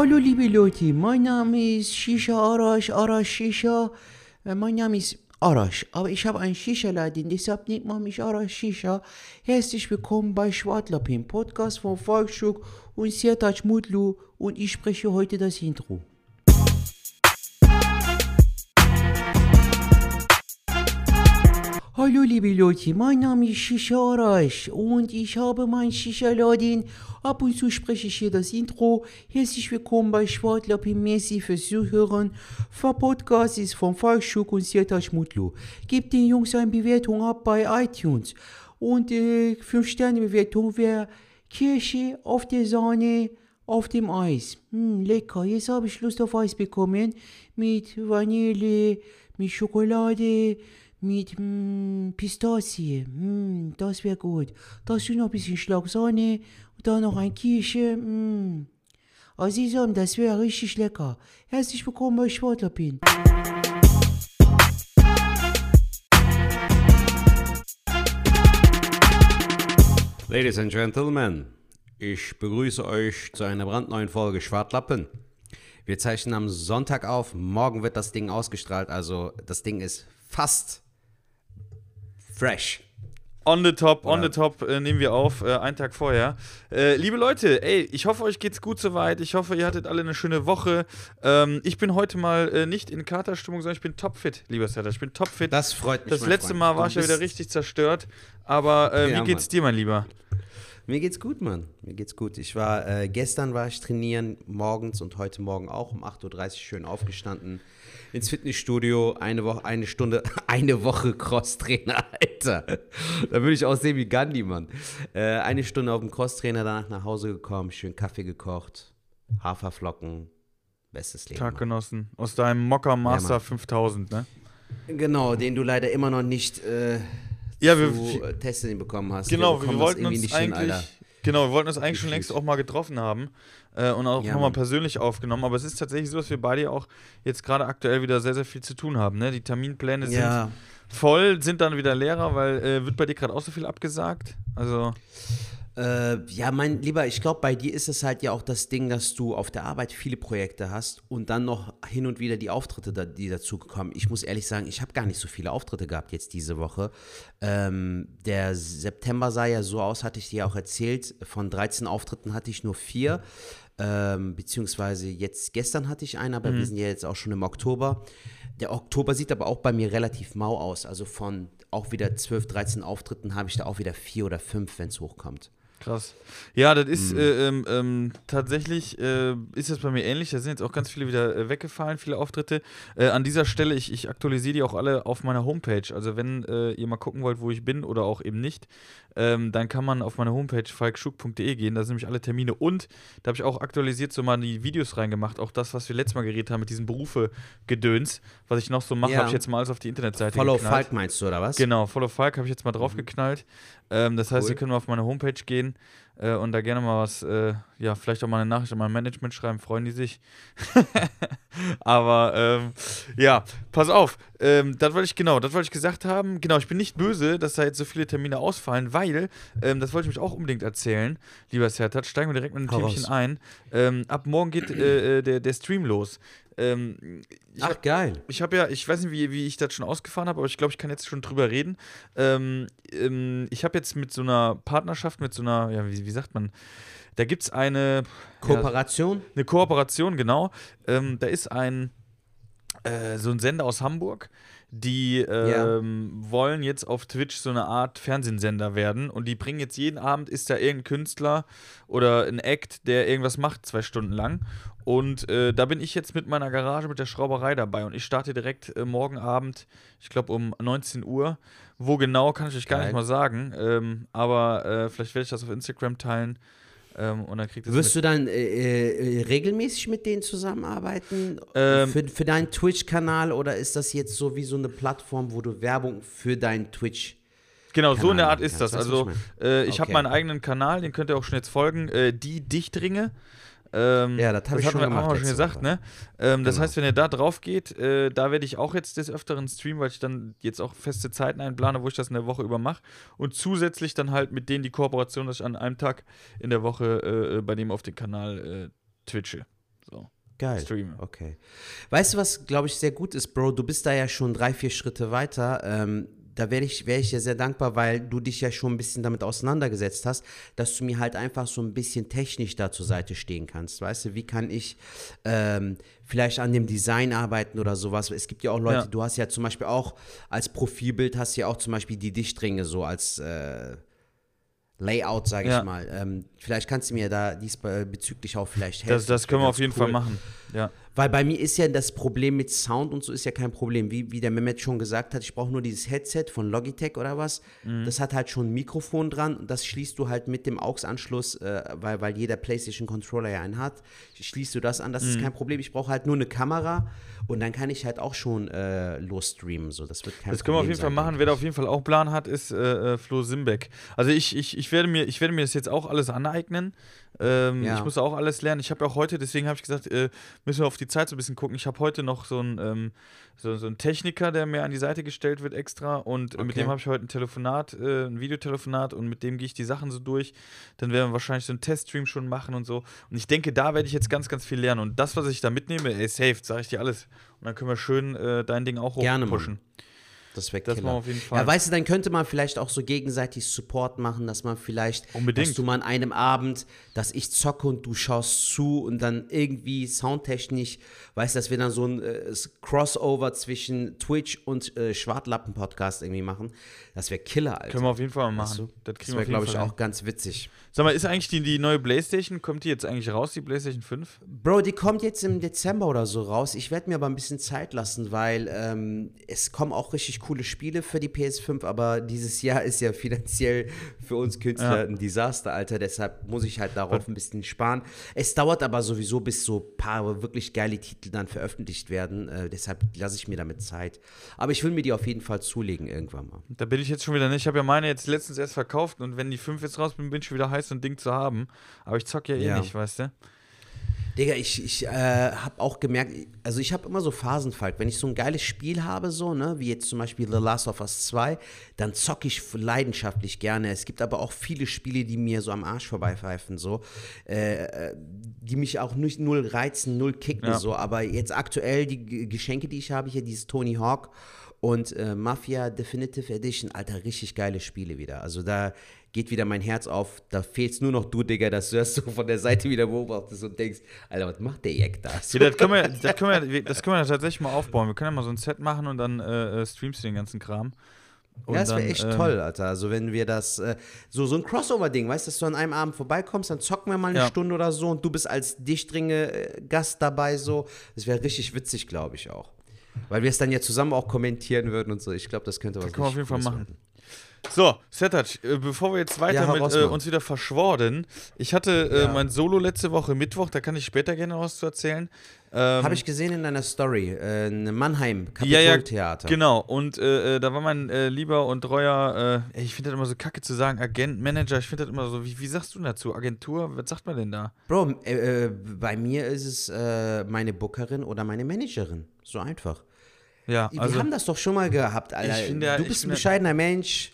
Hallo liebe Leute, mein Name ist Shisha Arash, Arash Shisha. Äh, Mein Name ist Arash, aber ich habe einen Shisha-Laden, deshalb nennt man mich Arash Shisha. Herzlich willkommen bei Schwartlappin, Podcast von Volksschuk und Sertac Mutlu und ich spreche heute das Intro. Hallo liebe Leute, mein Name ist Shisha Arash und ich habe meinen Shisha-Laden. Ab und zu spreche ich hier das Intro. Herzlich willkommen bei Schwartlappin, merci fürs Zuhören. Der Podcast ist von Volksschuk und Sertac Mutlu. Gebt den Jungs eine Bewertung ab bei iTunes. Und äh, 5-Sterne-Bewertung wäre Kirsche auf der Sahne auf dem Eis. Hm, lecker. Jetzt habe ich Lust auf Eis bekommen. Mit Vanille, mit Schokolade, mit mm, Pistazie. Mm, das wäre gut. Dazu noch ein bisschen Schlagsahne und dann noch ein Kirsche. Mm. Also ich sag, das wäre richtig lecker. Herzlich willkommen bei Schwartlappin. Ladies and Gentlemen, ich begrüße euch zu einer brandneuen Folge Schwartlappen. Wir zeichnen am Sonntag auf, morgen wird das Ding ausgestrahlt, also das Ding ist fast fresh. On the top, on Oder- the top äh, nehmen wir auf, äh, einen Tag vorher. Äh, liebe Leute, ey, ich hoffe, euch geht's gut soweit. Ich hoffe, ihr hattet alle eine schöne Woche. Ähm, ich bin heute mal äh, nicht in Katerstimmung, sondern ich bin topfit, lieber Setter. Ich bin topfit. Das freut mich. Das letzte Freund. Mal war ich ja wieder richtig zerstört. Aber äh, Ja, wie geht's Mann. dir, mein Lieber? Mir geht's gut, Mann. Mir geht's gut. Ich war, äh, gestern war ich trainieren, morgens und heute Morgen auch um 8.30 Uhr schön aufgestanden. Ins Fitnessstudio, eine Woche, eine Stunde, eine Woche Crosstrainer, Alter. Da würde ich aussehen wie Gandhi, Mann. Äh, eine Stunde auf dem Crosstrainer, danach nach Hause gekommen, schön Kaffee gekocht, Haferflocken, bestes Leben. Tag Mann. genossen. Aus deinem Mocker Master Mann. 5000, ne? Genau, den du leider immer noch nicht äh, Ja, wir- zu äh, testen bekommen hast. Genau, wir, das wollten uns hin, eigentlich, Alter. genau, wir wollten uns eigentlich schon längst auch mal getroffen haben äh, und auch Ja, nochmal persönlich aufgenommen. Aber es ist tatsächlich so, dass wir beide auch jetzt gerade aktuell wieder sehr, sehr viel zu tun haben. Ne? Die Terminpläne sind Ja, voll, sind dann wieder leerer, weil äh, wird bei dir gerade auch so viel abgesagt? Also, Äh, ja, mein Lieber, ich glaube, bei dir ist es halt ja auch das Ding, dass du auf der Arbeit viele Projekte hast und dann noch hin und wieder die Auftritte, da, die dazukommen. Ich muss ehrlich sagen, ich habe gar nicht so viele Auftritte gehabt jetzt diese Woche. Ähm, der September sah ja so aus, hatte ich dir auch erzählt. Von 13 Auftritten hatte ich nur vier. Ähm, beziehungsweise jetzt, gestern hatte ich einen, aber wir sind ja jetzt auch schon im Oktober. Der Oktober sieht aber auch bei mir relativ mau aus. Also von auch wieder 12, 13 Auftritten habe ich da auch wieder vier oder fünf, wenn es hochkommt. Krass. Ja, das Mhm. ist äh, ähm, ähm, tatsächlich, äh, ist das bei mir ähnlich. Da sind jetzt auch ganz viele wieder äh, weggefallen, viele Auftritte. Äh, an dieser Stelle, ich, ich aktualisiere die auch alle auf meiner Homepage. Also, wenn äh, ihr mal gucken wollt, wo ich bin oder auch eben nicht, ähm, dann kann man auf meine Homepage falkschuk.de gehen. Da sind nämlich alle Termine und da habe ich auch aktualisiert so mal die Videos reingemacht. Auch das, was wir letztes Mal geredet haben mit diesen Berufe-Gedöns, was ich noch so mache, Ja. habe ich jetzt mal alles auf die Internetseite Follow geknallt. Falk meinst du, oder was? Genau, Follow Falk habe ich jetzt mal draufgeknallt. Ähm, das heißt, Cool. ihr könnt mal auf meine Homepage gehen äh, und da gerne mal was, äh, ja, vielleicht auch mal eine Nachricht an mein Management schreiben, freuen die sich. Aber ähm, ja, pass auf, ähm, das wollte ich genau, das wollte ich gesagt haben. Genau, ich bin nicht böse, dass da jetzt so viele Termine ausfallen, weil, ähm, das wollte ich mich auch unbedingt erzählen, lieber Sertat, steigen wir direkt mit Hau Themchen ein. Ähm, ab morgen geht äh, äh, der, der Stream los. Ähm, Ach, geil. ich habe ja, ich weiß nicht, wie, wie ich das schon ausgefahren habe, aber ich glaube, ich kann jetzt schon drüber reden. Ähm, ähm, ich habe jetzt mit so einer Partnerschaft, mit so einer, ja, wie, wie sagt man, da gibt es eine, ja, Kooperation? eine Kooperation, genau. Ähm, da ist ein, äh, so ein Sender aus Hamburg, die Ja. ähm, wollen jetzt auf Twitch so eine Art Fernsehsender werden und die bringen jetzt jeden Abend, ist da irgendein Künstler oder ein Act, der irgendwas macht, zwei Stunden lang. Und äh, da bin ich jetzt mit meiner Garage, mit der Schrauberei dabei und ich starte direkt äh, morgen Abend, ich glaube um 19 Uhr. Wo genau, kann ich euch gar Geil. nicht mal sagen, ähm, aber äh, vielleicht werde ich das auf Instagram teilen ähm, und dann kriegt ihr Wirst du dann äh, äh, regelmäßig mit denen zusammenarbeiten? Ähm, für, für deinen Twitch-Kanal oder ist das jetzt so wie so eine Plattform, wo du Werbung für deinen Twitch. Genau, so in der Kanal Art ist das. Also, was äh, ich habe Okay. meinen eigenen Kanal, den könnt ihr auch schon jetzt folgen. Äh, die Dichtringe. Ähm, Ja, das hab ich hatten schon wir- wir schon gesagt, Woche. ne? Ähm, das Genau. heißt, wenn ihr da drauf geht, äh, da werde ich auch jetzt des Öfteren streamen, weil ich dann jetzt auch feste Zeiten einplane, wo ich das in der Woche über mache. Und zusätzlich dann halt mit denen die Kooperation, dass ich an einem Tag in der Woche äh, bei dem auf den Kanal äh, twitche. So. Geil. Streame. Okay. Weißt du, was, glaube ich, sehr gut ist, Bro? Du bist da ja schon drei, vier Schritte weiter. Ähm, da wäre ich, wär ich dir sehr dankbar, weil du dich ja schon ein bisschen damit auseinandergesetzt hast, dass du mir halt einfach so ein bisschen technisch da zur Seite stehen kannst. Weißt du, wie kann ich ähm, vielleicht an dem Design arbeiten oder sowas? Es gibt ja auch Leute, Ja. du hast ja zum Beispiel auch als Profilbild hast du ja auch zum Beispiel die Dichtringe so als äh, Layout, sage ich Ja. mal. Ähm, vielleicht kannst du mir da diesbezüglich auch vielleicht helfen. Das, das können wir auf jeden cool. Fall machen. Ja. Weil bei mir ist ja das Problem mit Sound und so ist ja kein Problem. Wie, wie der Mehmet schon gesagt hat, ich brauche nur dieses Headset von Logitech oder was. Mhm. Das hat halt schon ein Mikrofon dran und das schließt du halt mit dem AUX-Anschluss, äh, weil, weil jeder PlayStation-Controller ja einen hat. Schließt du das an, das Mhm. ist kein Problem. Ich brauche halt nur eine Kamera und dann kann ich halt auch schon äh, losstreamen. So. Das wird kein Das können wir auf Problem jeden Fall machen. Wer da auf jeden Fall auch Plan hat, ist äh, äh, Flo Simbeck. Also ich, ich, ich, werde mir, ich werde mir das jetzt auch alles aneignen. Ähm, Ja. Ich muss auch alles lernen. Ich habe ja auch heute, deswegen habe ich gesagt, äh, müssen wir auf die Zeit so ein bisschen gucken. Ich habe heute noch so einen, ähm, so, so einen Techniker, der mir an die Seite gestellt wird extra. Und äh, mit Okay. dem habe ich heute ein Telefonat, äh, ein Videotelefonat und mit dem gehe ich die Sachen so durch. Dann werden wir wahrscheinlich so einen Teststream schon machen und so. Und ich denke, da werde ich jetzt ganz, ganz viel lernen. Und das, was ich da mitnehme, ey, safe, sage ich dir alles. Und dann können wir schön äh, dein Ding auch Gerne, hochpushen. Das wäre wir auf jeden Fall. Ja, weißt du, dann könnte man vielleicht auch so gegenseitig Support machen, dass man vielleicht, Unbedingt. dass du mal an einem Abend, dass ich zocke und du schaust zu und dann irgendwie soundtechnisch, weißt du, dass wir dann so ein äh, Crossover zwischen Twitch und äh, Schwartlappen-Podcast irgendwie machen. Das wäre Killer, Alter. Können wir auf jeden Fall mal Weißt machen. du? Das Das wäre, glaube ich, hin. auch ganz witzig. Sag mal, ist eigentlich die, die neue Playstation, kommt die jetzt eigentlich raus, die Playstation 5? Bro, die kommt jetzt im Dezember oder so raus. Ich werde mir aber ein bisschen Zeit lassen, weil ähm, es kommen auch richtig coole Spiele für die PS5, aber dieses Jahr ist ja finanziell für uns Künstler Ja. ein Desaster, Alter. Deshalb muss ich halt darauf ein bisschen sparen. Es dauert aber sowieso, bis so ein paar wirklich geile Titel dann veröffentlicht werden. Äh, deshalb lasse ich mir damit Zeit. Aber ich will mir die auf jeden Fall zulegen irgendwann mal. Da bin ich jetzt schon wieder nicht. Ich habe ja meine jetzt letztens erst verkauft und wenn die 5 jetzt raus bin, bin ich schon wieder heiß, so ein Ding zu haben. Aber ich zock ja eh Ja. nicht, weißt du? Digga, ich, ich äh, habe auch gemerkt, also ich habe immer so Phasen, Falk. Wenn ich so ein geiles Spiel habe, so, ne, wie jetzt zum Beispiel The Last of Us 2, dann zocke ich leidenschaftlich gerne. Es gibt aber auch viele Spiele, die mir so am Arsch vorbeipfeifen, so, äh, äh, die mich auch nicht null reizen, null kicken, Ja. so. Aber jetzt aktuell die Geschenke, die ich habe, hier dieses Tony Hawk und äh, Mafia Definitive Edition, Alter, richtig geile Spiele wieder. Also da geht wieder mein Herz auf. Da fehlt's nur noch du, Digga, dass du das so von der Seite wieder beobachtest und denkst, Alter, was macht der Jack da? So. Ja, das, können wir, das, können wir, das können wir tatsächlich mal aufbauen. Wir können ja mal so ein Set machen und dann äh, äh, streamst du den ganzen Kram. Und Ja, das wäre echt ähm, toll, Alter. Also wenn wir das, äh, so, so ein Crossover-Ding, weißt du, dass du an einem Abend vorbeikommst, dann zocken wir mal eine Ja. Stunde oder so und du bist als Dichtringe-Gast dabei, so. Das wäre richtig witzig, glaube ich auch. Weil wir es dann ja zusammen auch kommentieren würden und so. Ich glaube, das könnte was Das können wir auf jeden Fall machen. werden. So, Setac, äh, bevor wir jetzt weiter Ja, mit äh, uns wieder verschworen, ich hatte äh, Ja. mein Solo letzte Woche Mittwoch, da kann ich später gerne was zu erzählen. Ähm, Habe ich gesehen in deiner Story. Äh, in Mannheim, ja, ja, Kapitoltheater. genau. Und äh, äh, da war mein äh, lieber und treuer, ich finde das immer so kacke zu sagen, Agent, Manager, ich finde das immer so, wie, wie sagst du denn dazu? Agentur, was sagt man denn da? Bro, bei mir ist es meine Bookerin oder meine Managerin. So einfach. Ja, Wir also, haben das doch schon mal gehabt, Alter. Ich finde ja- du bist ein bescheidener Mensch.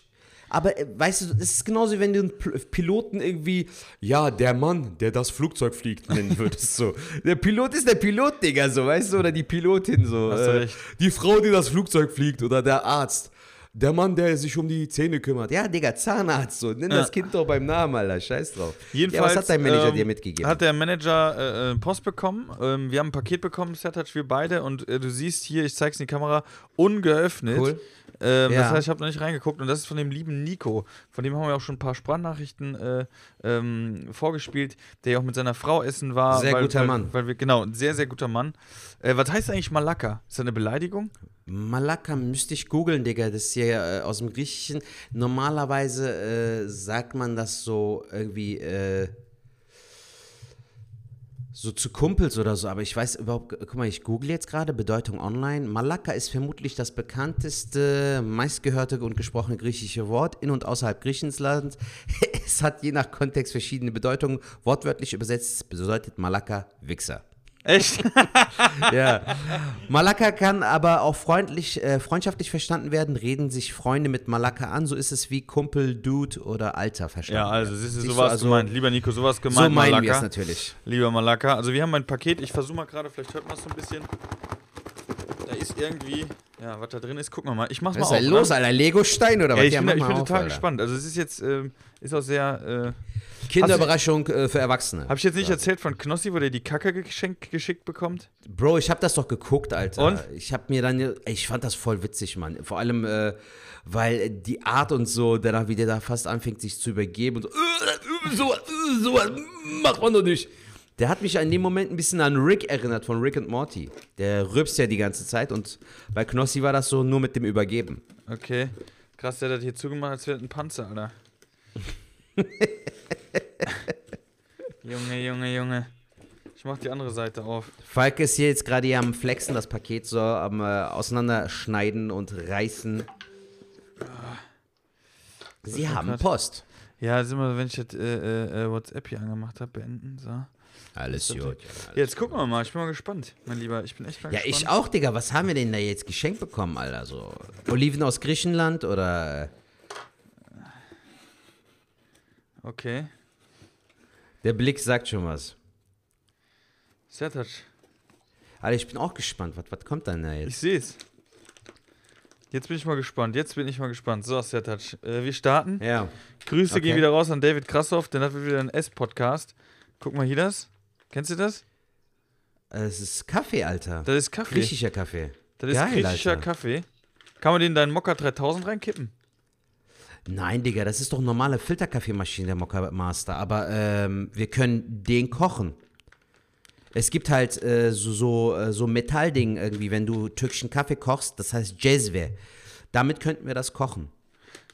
Aber äh, weißt du, das ist genauso, wie wenn du einen Piloten irgendwie, ja, der Mann, der das Flugzeug fliegt, nennen würdest. so. Der Pilot ist der Pilot, Digga, so, weißt du, oder die Pilotin, so. Äh. Die Frau, die das Flugzeug fliegt, oder der Arzt. Der Mann, der sich um die Zähne kümmert. Ja, Digga, Zahnarzt, so. Nenn Ja. das Kind doch beim Namen, Alter. Scheiß drauf. Jedenfalls, ja, was hat dein Manager ähm, dir mitgegeben? Hat der Manager äh, äh, Post bekommen. Ähm, wir haben ein Paket bekommen, Setatch, wir beide. Und äh, du siehst hier, ich zeig's in die Kamera, ungeöffnet. Cool. Ähm, Ja. Das heißt, ich habe noch nicht reingeguckt. Und das ist von dem lieben Nico. Von dem haben wir auch schon ein paar Sprachnachrichten äh, ähm, vorgespielt, der ja auch mit seiner Frau essen war. Sehr weil, guter weil, Mann. Weil wir, genau, ein sehr, sehr guter Mann. Äh, was heißt eigentlich Malaka? Ist das eine Beleidigung? Malaka müsste ich googeln, Digga. Das ist ja äh, aus dem Griechischen. Normalerweise äh, sagt man das so irgendwie äh, so zu Kumpels oder so, aber ich weiß überhaupt, guck mal, ich google jetzt gerade Bedeutung online. Malaka ist vermutlich das bekannteste, meistgehörte und gesprochene griechische Wort in und außerhalb Griechenlands. Es hat je nach Kontext verschiedene Bedeutungen. Wortwörtlich übersetzt bedeutet Malaka Wichser. Echt? ja. Malaka kann aber auch freundlich, äh, freundschaftlich verstanden werden. Reden sich Freunde mit Malaka an. So ist es wie Kumpel, Dude oder Alter verstanden. ja, also, siehst du, Siehst du, sowas also- gemeint. Lieber Nico, sowas gemeint, so meinen wir es natürlich. Lieber Malaka. Also wir haben mein Paket, ich versuche mal gerade, vielleicht hört man es so ein bisschen. Da ist irgendwie, ja, was da drin ist, gucken wir mal. Ich mach's Was mal ist auf. denn los, ne? Alter? Lego-Stein oder Ja, was? ich bin, mach ich bin auf, total Alter. gespannt. Also es ist jetzt, ähm, ist auch sehr, äh, Kinderüberraschung äh, für Erwachsene. habe ich jetzt nicht erzählt von Knossi, wo der die Kacke geschenkt, geschickt bekommt? Bro, ich hab das doch geguckt, Alter. Und? Ich hab mir dann, ich fand das voll witzig, Mann. Vor allem, äh, weil die Art und so, danach wie der da fast anfängt, sich zu übergeben und so, äh, so, äh, so, äh, macht man doch nicht. Der hat mich in dem Moment ein bisschen an Rick erinnert von Rick und Morty. Der rülpst ja die ganze Zeit und bei Knossi war das so nur mit dem Übergeben. Okay. Krass, der hat das hier zugemacht, als wäre ein Panzer, Alter. Junge, Junge, Junge. Ich mach die andere Seite auf. Falk ist hier jetzt gerade hier am Flexen, das Paket so am äh, Auseinanderschneiden und Reißen. Sie ist haben krass. Post. Ja, sind wir, wenn ich jetzt äh, äh, äh, WhatsApp hier angemacht habe, beenden. So. Alles gut. Jetzt gucken wir mal, ich bin mal gespannt, mein Lieber. Ich bin echt mal Ja, gespannt. ich auch, Digga. Was haben wir denn da jetzt geschenkt bekommen, Alter? So Oliven aus Griechenland oder äh, Okay. der Blick sagt schon was. Sertac, Alter, ich bin auch gespannt. Was, was kommt denn da ich jetzt? sehe es. Jetzt bin ich mal gespannt. Jetzt bin ich mal gespannt. So, Sertac, äh, wir starten. Ja. Grüße Okay. gehen wieder raus an David Krassoff, denn hat wieder einen S-Podcast. Guck mal hier das. Kennst du das? Äh, Es ist Kaffee, Alter. Das ist Kaffee. Griechischer Kaffee. das ist Geil, griechischer Alter. Kaffee. Kann man den in deinen Mokka 3000 reinkippen? Nein, Digga, das ist doch normale Filterkaffeemaschine, der Mokka Master. Aber ähm, wir können den kochen. Es gibt halt äh, so, so, äh, so Metallding irgendwie, wenn du türkischen Kaffee kochst, das heißt Jezve. Damit könnten wir das kochen.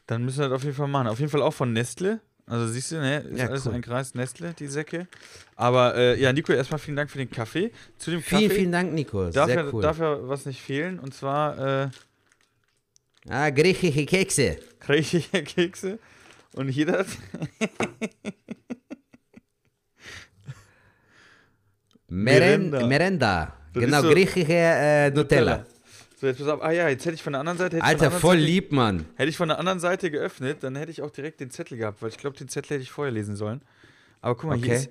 Dann müssen wir das auf jeden Fall machen. Auf jeden Fall auch von Nestle. Also siehst du, ne? Ist Ja, alles cool. ein Kreis Nestle, die Säcke. Aber äh, ja, Nico, erstmal vielen Dank für den Kaffee. Zu dem Vielen, Kaffee vielen Dank, Nico. darf, Sehr ja, cool. darf ja was nicht fehlen. Und zwar äh, ah, griechische Kekse. griechische Kekse. Und hier das. Merenda. Merenda. Merenda. Das Genau, so- griechische äh, Nutella. So, jetzt pass auf. Ah ja, jetzt hätte ich von der anderen Seite. Alter, anderen voll Seite, lieb, Mann. Hätte ich von der anderen Seite geöffnet, dann hätte ich auch direkt den Zettel gehabt, weil ich glaube, den Zettel hätte ich vorher lesen sollen. Aber guck mal, hier Okay. ist.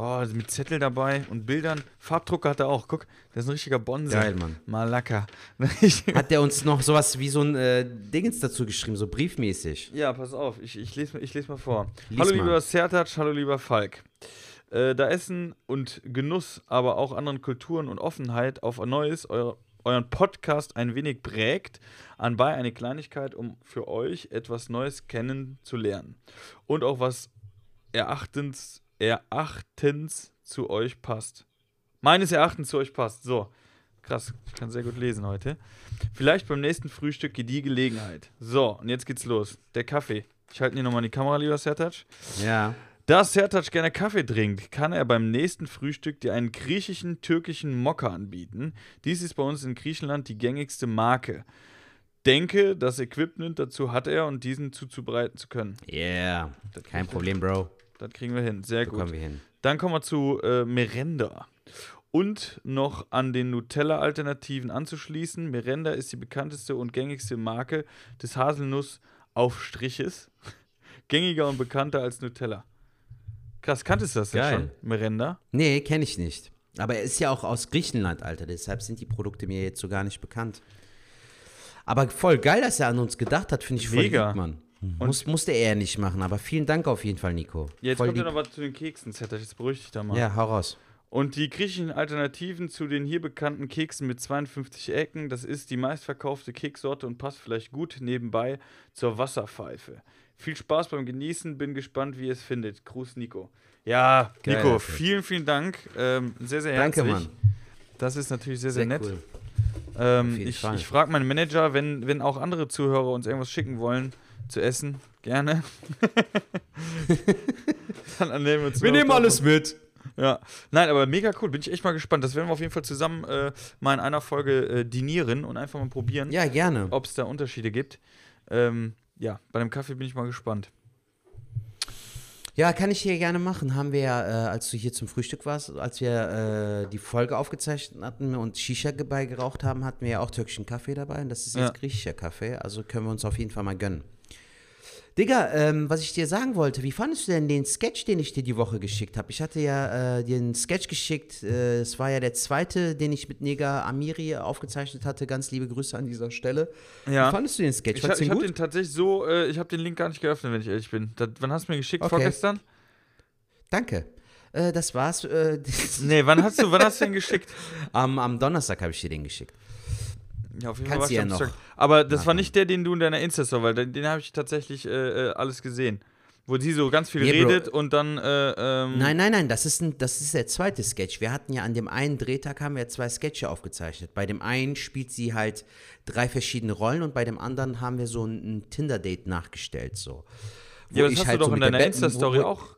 Oh, mit Zettel dabei und Bildern. Farbdrucker hat er auch. Guck, das ist ein richtiger Bonse. Geil, Mann. Malaka. Hat der uns noch sowas wie so ein äh, Dingens dazu geschrieben, so briefmäßig? ja, pass auf, ich, ich, lese, ich lese mal vor. Lies hallo mal. lieber Sertac, hallo lieber Falk. Äh, da Essen und Genuss, aber auch anderen Kulturen und Offenheit auf ein neues, euer, euren Podcast ein wenig prägt, anbei eine Kleinigkeit, um für euch etwas Neues kennenzulernen. Und auch was erachtens, erachtens zu euch passt. Meines Erachtens zu euch passt. So. Krass, ich kann sehr gut lesen heute. Vielleicht beim nächsten Frühstück die Gelegenheit. So, und jetzt geht's los. Der Kaffee. Ich halte hier nochmal die Kamera, lieber Sertac. Ja. Da Sertac gerne Kaffee trinkt, kann er beim nächsten Frühstück dir einen griechischen, türkischen Mokka anbieten. Dies ist bei uns in Griechenland die gängigste Marke. Denke, das Equipment dazu hat er und diesen zuzubereiten zu können. Yeah. Das Kein Problem, Bro. Das kriegen wir hin. Sehr Bekommen gut. wir hin. Dann kommen wir zu äh, Merenda. Und noch an den Nutella-Alternativen anzuschließen. Merenda ist die bekannteste und gängigste Marke des Haselnuss-Aufstriches. Gängiger und bekannter als Nutella. Krass, kanntest du das denn schon? Merenda? Nee, kenne ich nicht. Aber er ist ja auch aus Griechenland, Alter. Deshalb sind die Produkte mir jetzt so gar nicht bekannt. Aber voll geil, dass er an uns gedacht hat, finde ich voll Mega. lieb, Mann. Muss, musste er nicht machen, aber vielen Dank auf jeden Fall, Nico. Jetzt voll kommt ja noch was zu den Keksen, Zetter. Jetzt beruhig dich da mal. Ja, hau raus. Und die griechischen Alternativen zu den hier bekannten Keksen mit 52 Ecken, das ist die meistverkaufte Keksorte und passt vielleicht gut nebenbei zur Wasserpfeife. Viel Spaß beim Genießen, bin gespannt, wie ihr es findet. Gruß, Nico. Ja, Geil, Nico, Alter. vielen, vielen Dank. Ähm, sehr, sehr Danke, herzlich. Mann. Das ist natürlich sehr, sehr, Sehr nett. cool. Ähm, ich ich frage meinen Manager, wenn, wenn auch andere Zuhörer uns irgendwas schicken wollen zu essen, gerne. Dann nehmen wir Wir nehmen alles mit. Ja, nein, aber mega cool. Bin ich echt mal gespannt. Das werden wir auf jeden Fall zusammen äh, mal in einer Folge äh, dinieren und einfach mal probieren, Ja, gerne. ob es da Unterschiede gibt. Ähm, ja, bei dem Kaffee bin ich mal gespannt. Ja, kann ich hier gerne machen. Haben wir ja, äh, als du hier zum Frühstück warst, als wir äh, die Folge aufgezeichnet hatten und Shisha dabei geraucht haben, hatten wir ja auch türkischen Kaffee dabei. Und das ist jetzt Ja. griechischer Kaffee. Also können wir uns auf jeden Fall mal gönnen. Digga, ähm, was ich dir sagen wollte, wie fandest du denn den Sketch, den ich dir die Woche geschickt habe? Ich hatte ja äh, einen Sketch geschickt. äh, Es war ja der zweite, den ich mit Nega Amiri aufgezeichnet hatte. Ganz liebe Grüße an dieser Stelle. Ja. Wie fandest du den Sketch? Ich, ha- ich den habe den tatsächlich so, äh, ich habe den Link gar nicht geöffnet, wenn ich ehrlich bin. Das, wann hast du mir geschickt? Okay. Vorgestern? Danke. Äh, das war's. Äh, Nee, wann hast du, wann hast du den geschickt? am, am Donnerstag habe ich dir den geschickt. Ja, auf jeden Kannst Fall du ja war ich am noch. Aber das war machen. nicht der, den du in deiner Insta-Story, weil den, den habe ich tatsächlich äh, äh, alles gesehen. Wo sie so ganz viel Nee, Bro. redet und dann, äh, ähm, Nein, nein, nein, das ist, ein, das ist der zweite Sketch. Wir hatten ja an dem einen Drehtag haben wir zwei Sketche aufgezeichnet. Bei dem einen spielt sie halt drei verschiedene Rollen und bei dem anderen haben wir so ein, ein Tinder-Date nachgestellt. So. Wo ja, aber das ich hast halt du so doch in mit der deiner Insta-Story auch.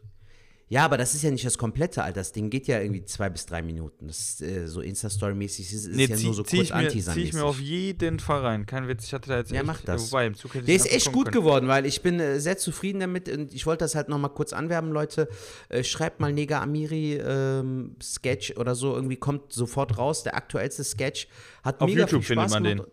Ja, aber das ist ja nicht das komplette, Alter. Das Ding geht ja irgendwie zwei bis drei Minuten. Das ist äh, so Insta-Story-mäßig, ist, ist Nee, ja zieh, nur so kurz ich mir, zieh anteasermäßig. ich mir auf jeden Fall rein. Kein Witz, ich hatte da jetzt Ja, echt, mach das. Wobei, im Zug hätte Der ist echt gut können. geworden, weil ich bin äh, sehr zufrieden damit und ich wollte das halt nochmal kurz anwerben, Leute. Äh, schreibt mal Nega Amiri ähm, Sketch oder so, irgendwie kommt sofort raus. Der aktuellste Sketch hat Auf mega YouTube viel findet Spaß man gemacht.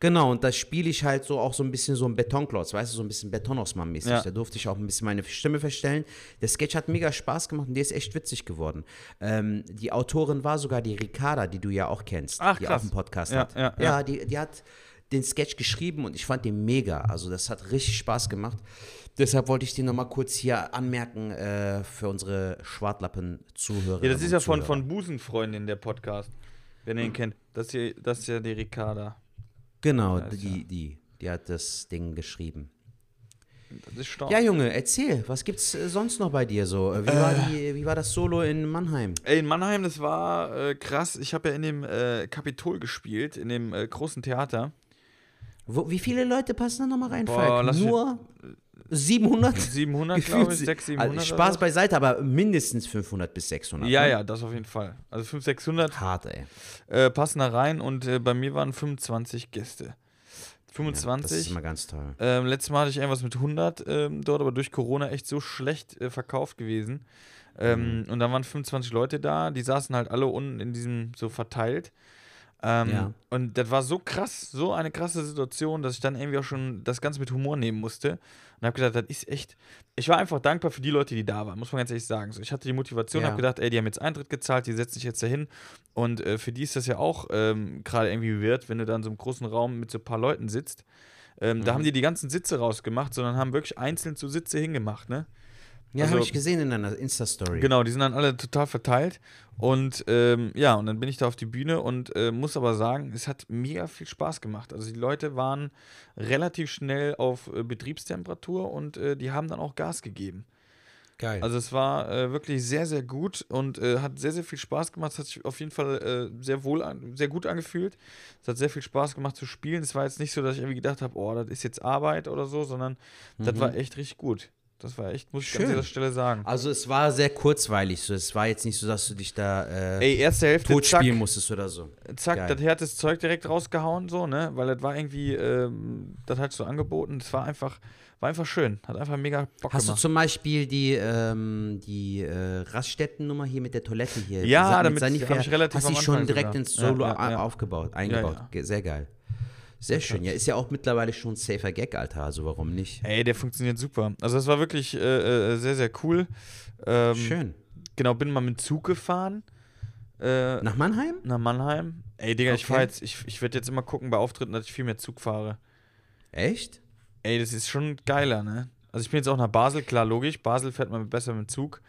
Genau, und das spiele ich halt so auch so ein bisschen so ein Betonklotz, weißt du, so ein bisschen Betonosmann-mäßig. Ja. Da durfte ich auch ein bisschen meine Stimme verstellen. Der Sketch hat mega Spaß gemacht und der ist echt witzig geworden. Ähm, die Autorin war sogar die Ricarda, die du ja auch kennst, Ach, die krass. auch einen Podcast Ja, hat. ja, ja. ja die, die hat den Sketch geschrieben und ich fand den mega. Also das hat richtig Spaß gemacht. Deshalb wollte ich den nochmal kurz hier anmerken äh, für unsere Schwartlappen-Zuhörer. Ja, das ist ja von, von Busenfreundin, der Podcast. Wenn ihr ihn kennt. Das, hier, das ist ja die Ricarda. Genau, ist die, die, die hat das Ding geschrieben. Das ist stark. Ja, Junge, erzähl, was gibt's äh, sonst noch bei dir so? Äh, Wie, war, die, wie war das Solo in Mannheim? Ey, in Mannheim, das war äh, krass. Ich habe ja in dem äh, Kapitol gespielt, in dem äh, großen Theater. Wo, wie viele Leute passen da nochmal rein, Boah, Falk? Nur 700? 700, glaube ich, sie- 600, 700. Also Spaß beiseite, aber mindestens 500 bis 600. Ja, ne? ja, das auf jeden Fall. Also 500, 600 Hart, ey. äh, passen da rein und äh, bei mir waren 25 Gäste. Ja, 25. das ist immer ganz toll. Ähm, letztes Mal hatte ich irgendwas mit 100 ähm, dort, aber durch Corona echt so schlecht äh, verkauft gewesen. Ähm, Mhm. Und dann waren 25 Leute da, die saßen halt alle unten in diesem so verteilt. Ähm, Ja. Und das war so krass, so eine krasse Situation, dass ich dann irgendwie auch schon das Ganze mit Humor nehmen musste. Und habe gedacht, das ist echt. Ich war einfach dankbar für die Leute, die da waren, muss man ganz ehrlich sagen. So, ich hatte die Motivation, Ja. habe gedacht, ey, die haben jetzt Eintritt gezahlt, die setzen sich jetzt dahin. Und äh, für die ist das ja auch ähm, gerade irgendwie wert, wenn du da in so einem großen Raum mit so ein paar Leuten sitzt. Ähm, Da Mhm. haben die die ganzen Sitze rausgemacht, sondern haben wirklich einzeln so Sitze hingemacht, ne? Ja, Also- habe ich gesehen in deiner Insta-Story. Genau, die sind dann alle total verteilt. Und ähm, ja, und dann bin ich da auf die Bühne und äh, muss aber sagen, es hat mega viel Spaß gemacht. Also die Leute waren relativ schnell auf äh, Betriebstemperatur und äh, die haben dann auch Gas gegeben. Geil. Also es war äh, wirklich sehr, sehr gut und äh, hat sehr, sehr viel Spaß gemacht. Es hat sich auf jeden Fall äh, sehr wohl, an, sehr gut angefühlt. Es hat sehr viel Spaß gemacht zu spielen. Es war jetzt nicht so, dass ich irgendwie gedacht habe, oh, das ist jetzt Arbeit oder so, sondern das war echt richtig gut. Das war echt, muss ich. Schön. an dieser Stelle sagen. also es war sehr kurzweilig. So. Es war jetzt nicht so, dass du dich da äh, Ey, erste Hälfte, tot zack, spielen musstest oder so. zack, Geil. das härtes Zeug direkt rausgehauen, so, ne? Weil das war irgendwie, ähm, das hat so angeboten. Das war einfach, war einfach schön. Hat einfach mega Bock Hast du gemacht. zum Beispiel die, ähm, die äh, Raststättennummer hier mit der Toilette hier? Ja, damit Sanifair, hab ich relativ Hast du schon direkt sogar. ins Solo Ja, ja, ja. aufgebaut, eingebaut. Sehr geil. Sehr schön. Ja, ist ja auch mittlerweile schon ein safer Gag, Alter. Also warum nicht? Ey, der funktioniert super. Also das war wirklich äh, äh, sehr, sehr cool. Ähm, Schön. Genau, bin mal mit Zug gefahren. Äh, Nach Mannheim? nach Mannheim. Ey, Digga, ich Okay. fahr jetzt, ich, ich werde jetzt immer gucken bei Auftritten, dass ich viel mehr Zug fahre. Echt? Ey, das ist schon geiler, ne? Also ich bin jetzt auch nach Basel, klar, logisch. Basel fährt man besser mit dem Zug.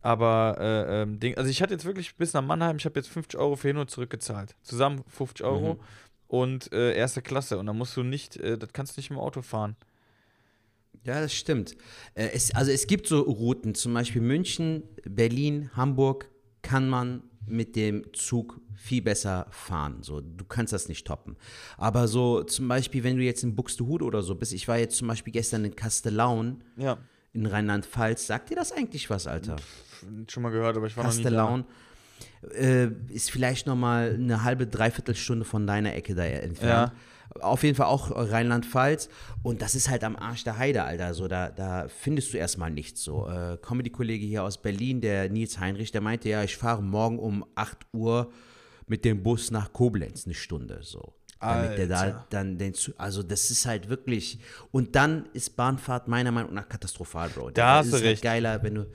Aber, äh, ähm, Ding, also ich hatte jetzt wirklich bis nach Mannheim, ich habe jetzt 50 Euro für hin und zurück gezahlt. Zusammen 50 Euro Mhm. Und äh, erste Klasse. Und dann musst du nicht, äh, das kannst du nicht im Auto fahren. Ja, das stimmt. Äh, es, also es gibt so Routen, zum Beispiel München, Berlin, Hamburg, kann man mit dem Zug viel besser fahren. So, du kannst das nicht toppen. Aber so zum Beispiel, wenn du jetzt in Buxtehude oder so bist, ich war jetzt zum Beispiel gestern in Kastellaun Ja, in Rheinland-Pfalz. Sagt dir das eigentlich was, Alter? schon mal gehört, aber ich war noch nie da. Äh, ist vielleicht nochmal eine halbe, dreiviertel Stunde von deiner Ecke da entfernt. Auf jeden Fall auch Rheinland-Pfalz. Und das ist halt am Arsch der Heide, Alter. So, da, da findest du erstmal nichts. So, äh, Comedy-Kollege hier aus Berlin, der Nils Heinrich, der meinte, ja, ich fahre morgen um 8 Uhr mit dem Bus nach Koblenz eine Stunde. So. Damit der da dann den zu, also das ist halt wirklich und dann ist Bahnfahrt meiner Meinung nach katastrophal, Bro. Da hast ist du halt recht. geiler, wenn du,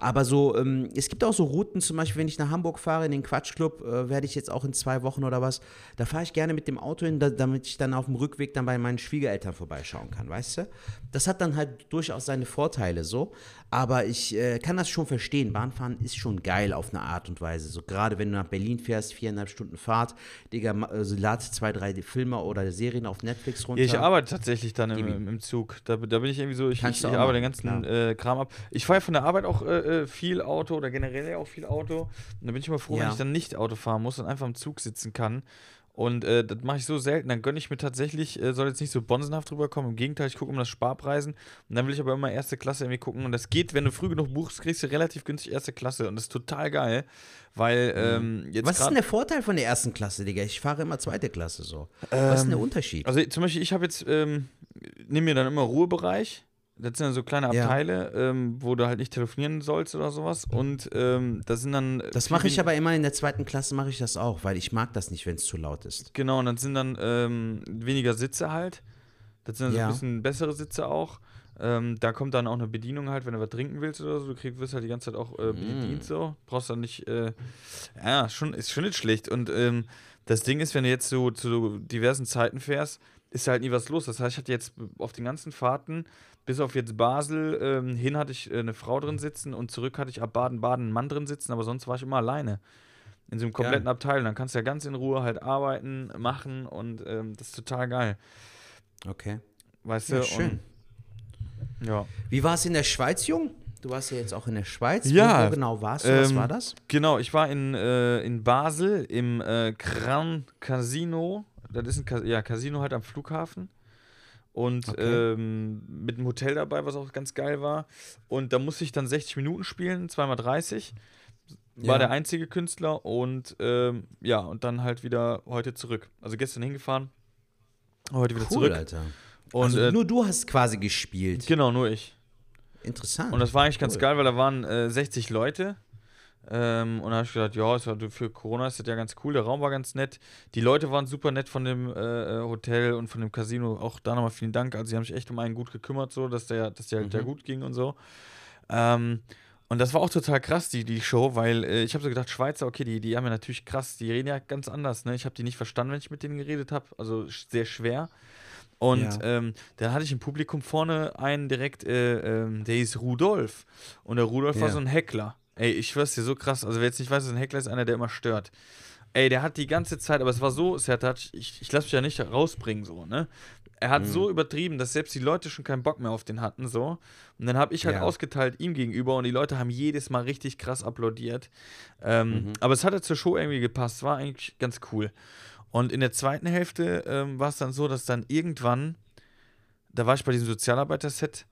aber so, ähm, es gibt auch so Routen, zum Beispiel, wenn ich nach Hamburg fahre, in den Quatschclub, äh, werde ich jetzt auch in zwei Wochen oder was, da fahre ich gerne mit dem Auto hin, da, damit ich dann auf dem Rückweg dann bei meinen Schwiegereltern vorbeischauen kann, weißt du? Das hat dann halt durchaus seine Vorteile so, aber ich äh, kann das schon verstehen. Bahnfahren ist schon geil auf eine Art und Weise, so gerade wenn du nach Berlin fährst, viereinhalb Stunden Fahrt, Digga, also lad zwei, drei Filme oder Serien auf Netflix runter. Ich arbeite tatsächlich dann im, im, Zug. Da, da bin ich irgendwie so, ich, ich, ich arbeite den ganzen äh, Kram ab. Ich fahre ja von der Arbeit auch äh, äh, viel Auto oder generell ja auch viel Auto. Und da bin ich immer froh, wenn Ja. ich dann nicht Auto fahren muss und einfach im Zug sitzen kann. Und äh, das mache ich so selten. Dann gönne ich mir tatsächlich, äh, soll jetzt nicht so bonsenhaft rüberkommen. Im Gegenteil, ich gucke um das Sparpreisen. Und dann will ich aber immer erste Klasse irgendwie gucken. Und das geht, wenn du früh genug buchst, kriegst du relativ günstig erste Klasse. Und das ist total geil, weil ähm, jetzt Was ist denn der Vorteil von der ersten Klasse, Digga? Ich fahre immer zweite Klasse so. Was ist denn der Unterschied? Also zum Beispiel, ich habe jetzt, ähm, nehme mir dann immer Ruhebereich. Das sind dann so kleine Ja. Abteile, ähm, wo du halt nicht telefonieren sollst oder sowas. Und ähm, das sind dann. Das mache ich aber immer in der zweiten Klasse, mache ich das auch, weil ich mag das nicht, wenn es zu laut ist. Genau, und dann sind dann ähm, weniger Sitze halt. Das sind dann so Ja. ein bisschen bessere Sitze auch. Ähm, da kommt dann auch eine Bedienung halt, wenn du was trinken willst oder so. Du kriegst, wirst halt die ganze Zeit auch äh, bedient so. Brauchst dann nicht. Äh, ja, schon, ist schon nicht schlecht. Und ähm, das Ding ist, wenn du jetzt so zu so diversen Zeiten fährst, ist halt nie was los. Das heißt, ich hatte jetzt auf den ganzen Fahrten, bis auf jetzt Basel, ähm, hin hatte ich äh, eine Frau drin sitzen und zurück hatte ich ab Baden-Baden einen Mann drin sitzen, aber sonst war ich immer alleine. In so einem kompletten Abteil. Und dann kannst du ja ganz in Ruhe halt arbeiten, machen und ähm, das ist total geil. Okay. Weißt Ja, du? schön. Und, ja. Wie war es in der Schweiz, Jung? Du warst ja jetzt auch in der Schweiz. Ja, Wo, genau warst du? Was ähm, war das? Genau, ich war in, äh, in Basel im äh, Gran Casino. Das ist ein Ca ja, Casino halt am Flughafen. Und Okay. ähm, mit einem Hotel dabei, was auch ganz geil war. Und da musste ich dann 60 Minuten spielen, zweimal 30. War Ja. der einzige Künstler und ähm, ja, und dann halt wieder heute zurück. Also gestern hingefahren, heute wieder Cool, zurück. Alter. Und also äh, nur du hast quasi gespielt. genau, nur ich. Interessant. Und das war eigentlich ganz Cool. geil, weil da waren äh, 60 Leute. Ähm, und da habe ich gedacht, ja, ist ja, für Corona ist das ja ganz cool. Der Raum war ganz nett. Die Leute waren super nett von dem äh, äh, Hotel und von dem Casino. Auch da nochmal vielen Dank. Also, sie haben sich echt um einen gut gekümmert, so, dass der, dass der, der Mhm. gut ging und so. Ähm, und das war auch total krass, die, die Show, weil äh, ich habe so gedacht, Schweizer, okay, die, die haben ja natürlich krass, die reden ja ganz anders. Ne? Ich habe die nicht verstanden, wenn ich mit denen geredet habe. Also sehr schwer. Und Ja. ähm, dann hatte ich im Publikum vorne einen direkt, äh, ähm, der hieß Rudolf. Und der Rudolf war Ja. so ein Heckler. Ey, ich schwör's dir, so krass. Also wer jetzt nicht weiß, was ein Heckler ist, einer, der immer stört. Ey, der hat die ganze Zeit, aber es war so, Sertac, ich, ich lasse mich ja nicht rausbringen, so, ne? Er hat Mhm. so übertrieben, dass selbst die Leute schon keinen Bock mehr auf den hatten, so. Und dann habe ich halt Ja. ausgeteilt ihm gegenüber und die Leute haben jedes Mal richtig krass applaudiert. Ähm, Mhm. Aber es hat ja zur Show irgendwie gepasst, war eigentlich ganz cool. Und in der zweiten Hälfte ähm, war es dann so, dass dann irgendwann, da war ich bei diesem Sozialarbeiter-Set,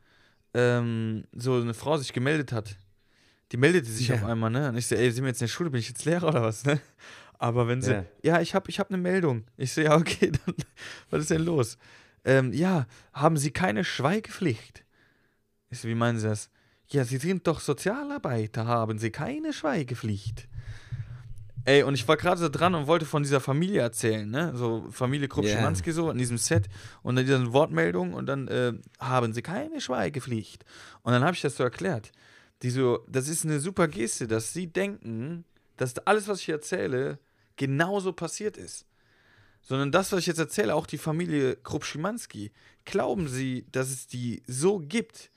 ähm, so eine Frau sich gemeldet hat. Die meldete sich Ja. auf einmal, ne? Und ich so, ey, sind wir jetzt in der Schule, bin ich jetzt Lehrer oder was, ne? Aber wenn sie, Ja. ja, ich habe ich hab eine Meldung. Ich so, ja, okay, dann, was ist denn los? Ähm, ja, haben Sie keine Schweigepflicht? Ich so, wie meinen Sie das? Ja, Sie sind doch Sozialarbeiter, haben Sie keine Schweigepflicht? Ey, und ich war gerade so dran und wollte von dieser Familie erzählen, ne? So Familie Krupp-Schimanski so in diesem Set und dann diese Wortmeldung und dann äh, haben sie keine Schweigepflicht. Und dann habe ich das so erklärt. Die so, das ist eine super Geste, dass sie denken, dass alles, was ich erzähle, genauso passiert ist. Sondern das, was ich jetzt erzähle, auch die Familie Krupp-Schimanski, glauben sie, dass es die so gibt.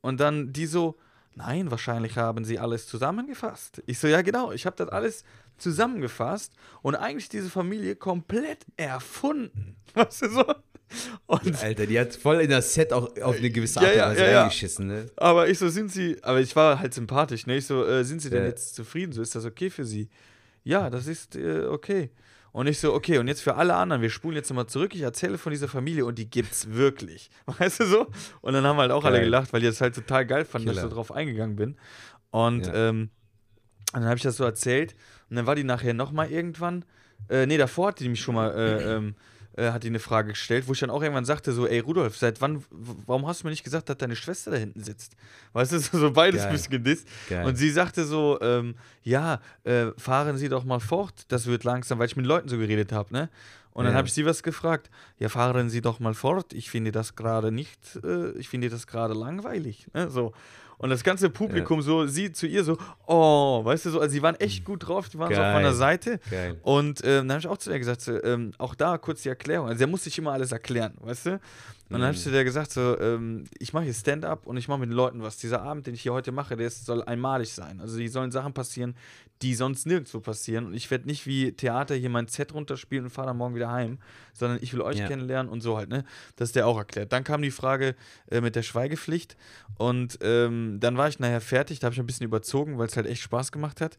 Und dann die so, nein, wahrscheinlich haben sie alles zusammengefasst. Ich so, ja genau, ich habe das alles zusammengefasst und eigentlich diese Familie komplett erfunden. Weißt du so? Und, Alter, die hat voll in das Set auch auf eine gewisse Ja, Art und ja, Weise ja, ja. reingeschissen, ne? aber ich so, sind sie, aber ich war halt sympathisch, ne? Ich so, äh, sind sie denn jetzt zufrieden? So, ist das okay für sie? Ja, das ist äh, okay. Und ich so, okay, und jetzt für alle anderen, wir spulen jetzt nochmal zurück, ich erzähle von dieser Familie und die gibt's wirklich. Weißt du so? Und dann haben halt auch alle Geil. gelacht, weil die das halt total geil fanden, dass ich Killer. so drauf eingegangen bin. Und ähm, und dann habe ich das so erzählt Und dann war die nachher nochmal irgendwann, äh, nee, davor hat die mich schon mal, äh, ähm, äh, hat die eine Frage gestellt, wo ich dann auch irgendwann sagte, so, ey Rudolf, seit wann, warum hast du mir nicht gesagt, dass deine Schwester da hinten sitzt? Weißt du, so beides Geil. ein bisschen gedisst. Geil. Und sie sagte so, ähm, ja, äh, fahren Sie doch mal fort, das wird langsam, weil ich mit Leuten so geredet habe, ne? Und dann Ja. habe ich sie was gefragt. Ja, fahren Sie doch mal fort. Ich finde das gerade nicht, äh, ich finde das gerade langweilig. Ne? So. Und das ganze Publikum so, sie zu ihr so, oh, weißt du, so, also sie waren echt gut drauf, die waren so auf meiner Geil. Seite. Geil. Und ähm, dann habe ich auch zu der gesagt, so, ähm, auch da kurz die Erklärung. Also der muss sich immer alles erklären, weißt du? Und dann habe ich zu der gesagt, so, ähm, ich mache hier Stand-up und ich mache mit den Leuten was. Dieser Abend, den ich hier heute mache, der ist, soll einmalig sein. Also die sollen Sachen passieren, die sonst nirgendwo passieren. Und ich werde nicht wie Theater hier mein Set runterspielen und fahre dann morgen wieder heim, sondern ich will euch Ja. kennenlernen und so halt, ne? Das ist der auch erklärt. Dann kam die Frage äh, mit der Schweigepflicht und ähm, dann war ich nachher fertig, da habe ich ein bisschen überzogen, weil es halt echt Spaß gemacht hat.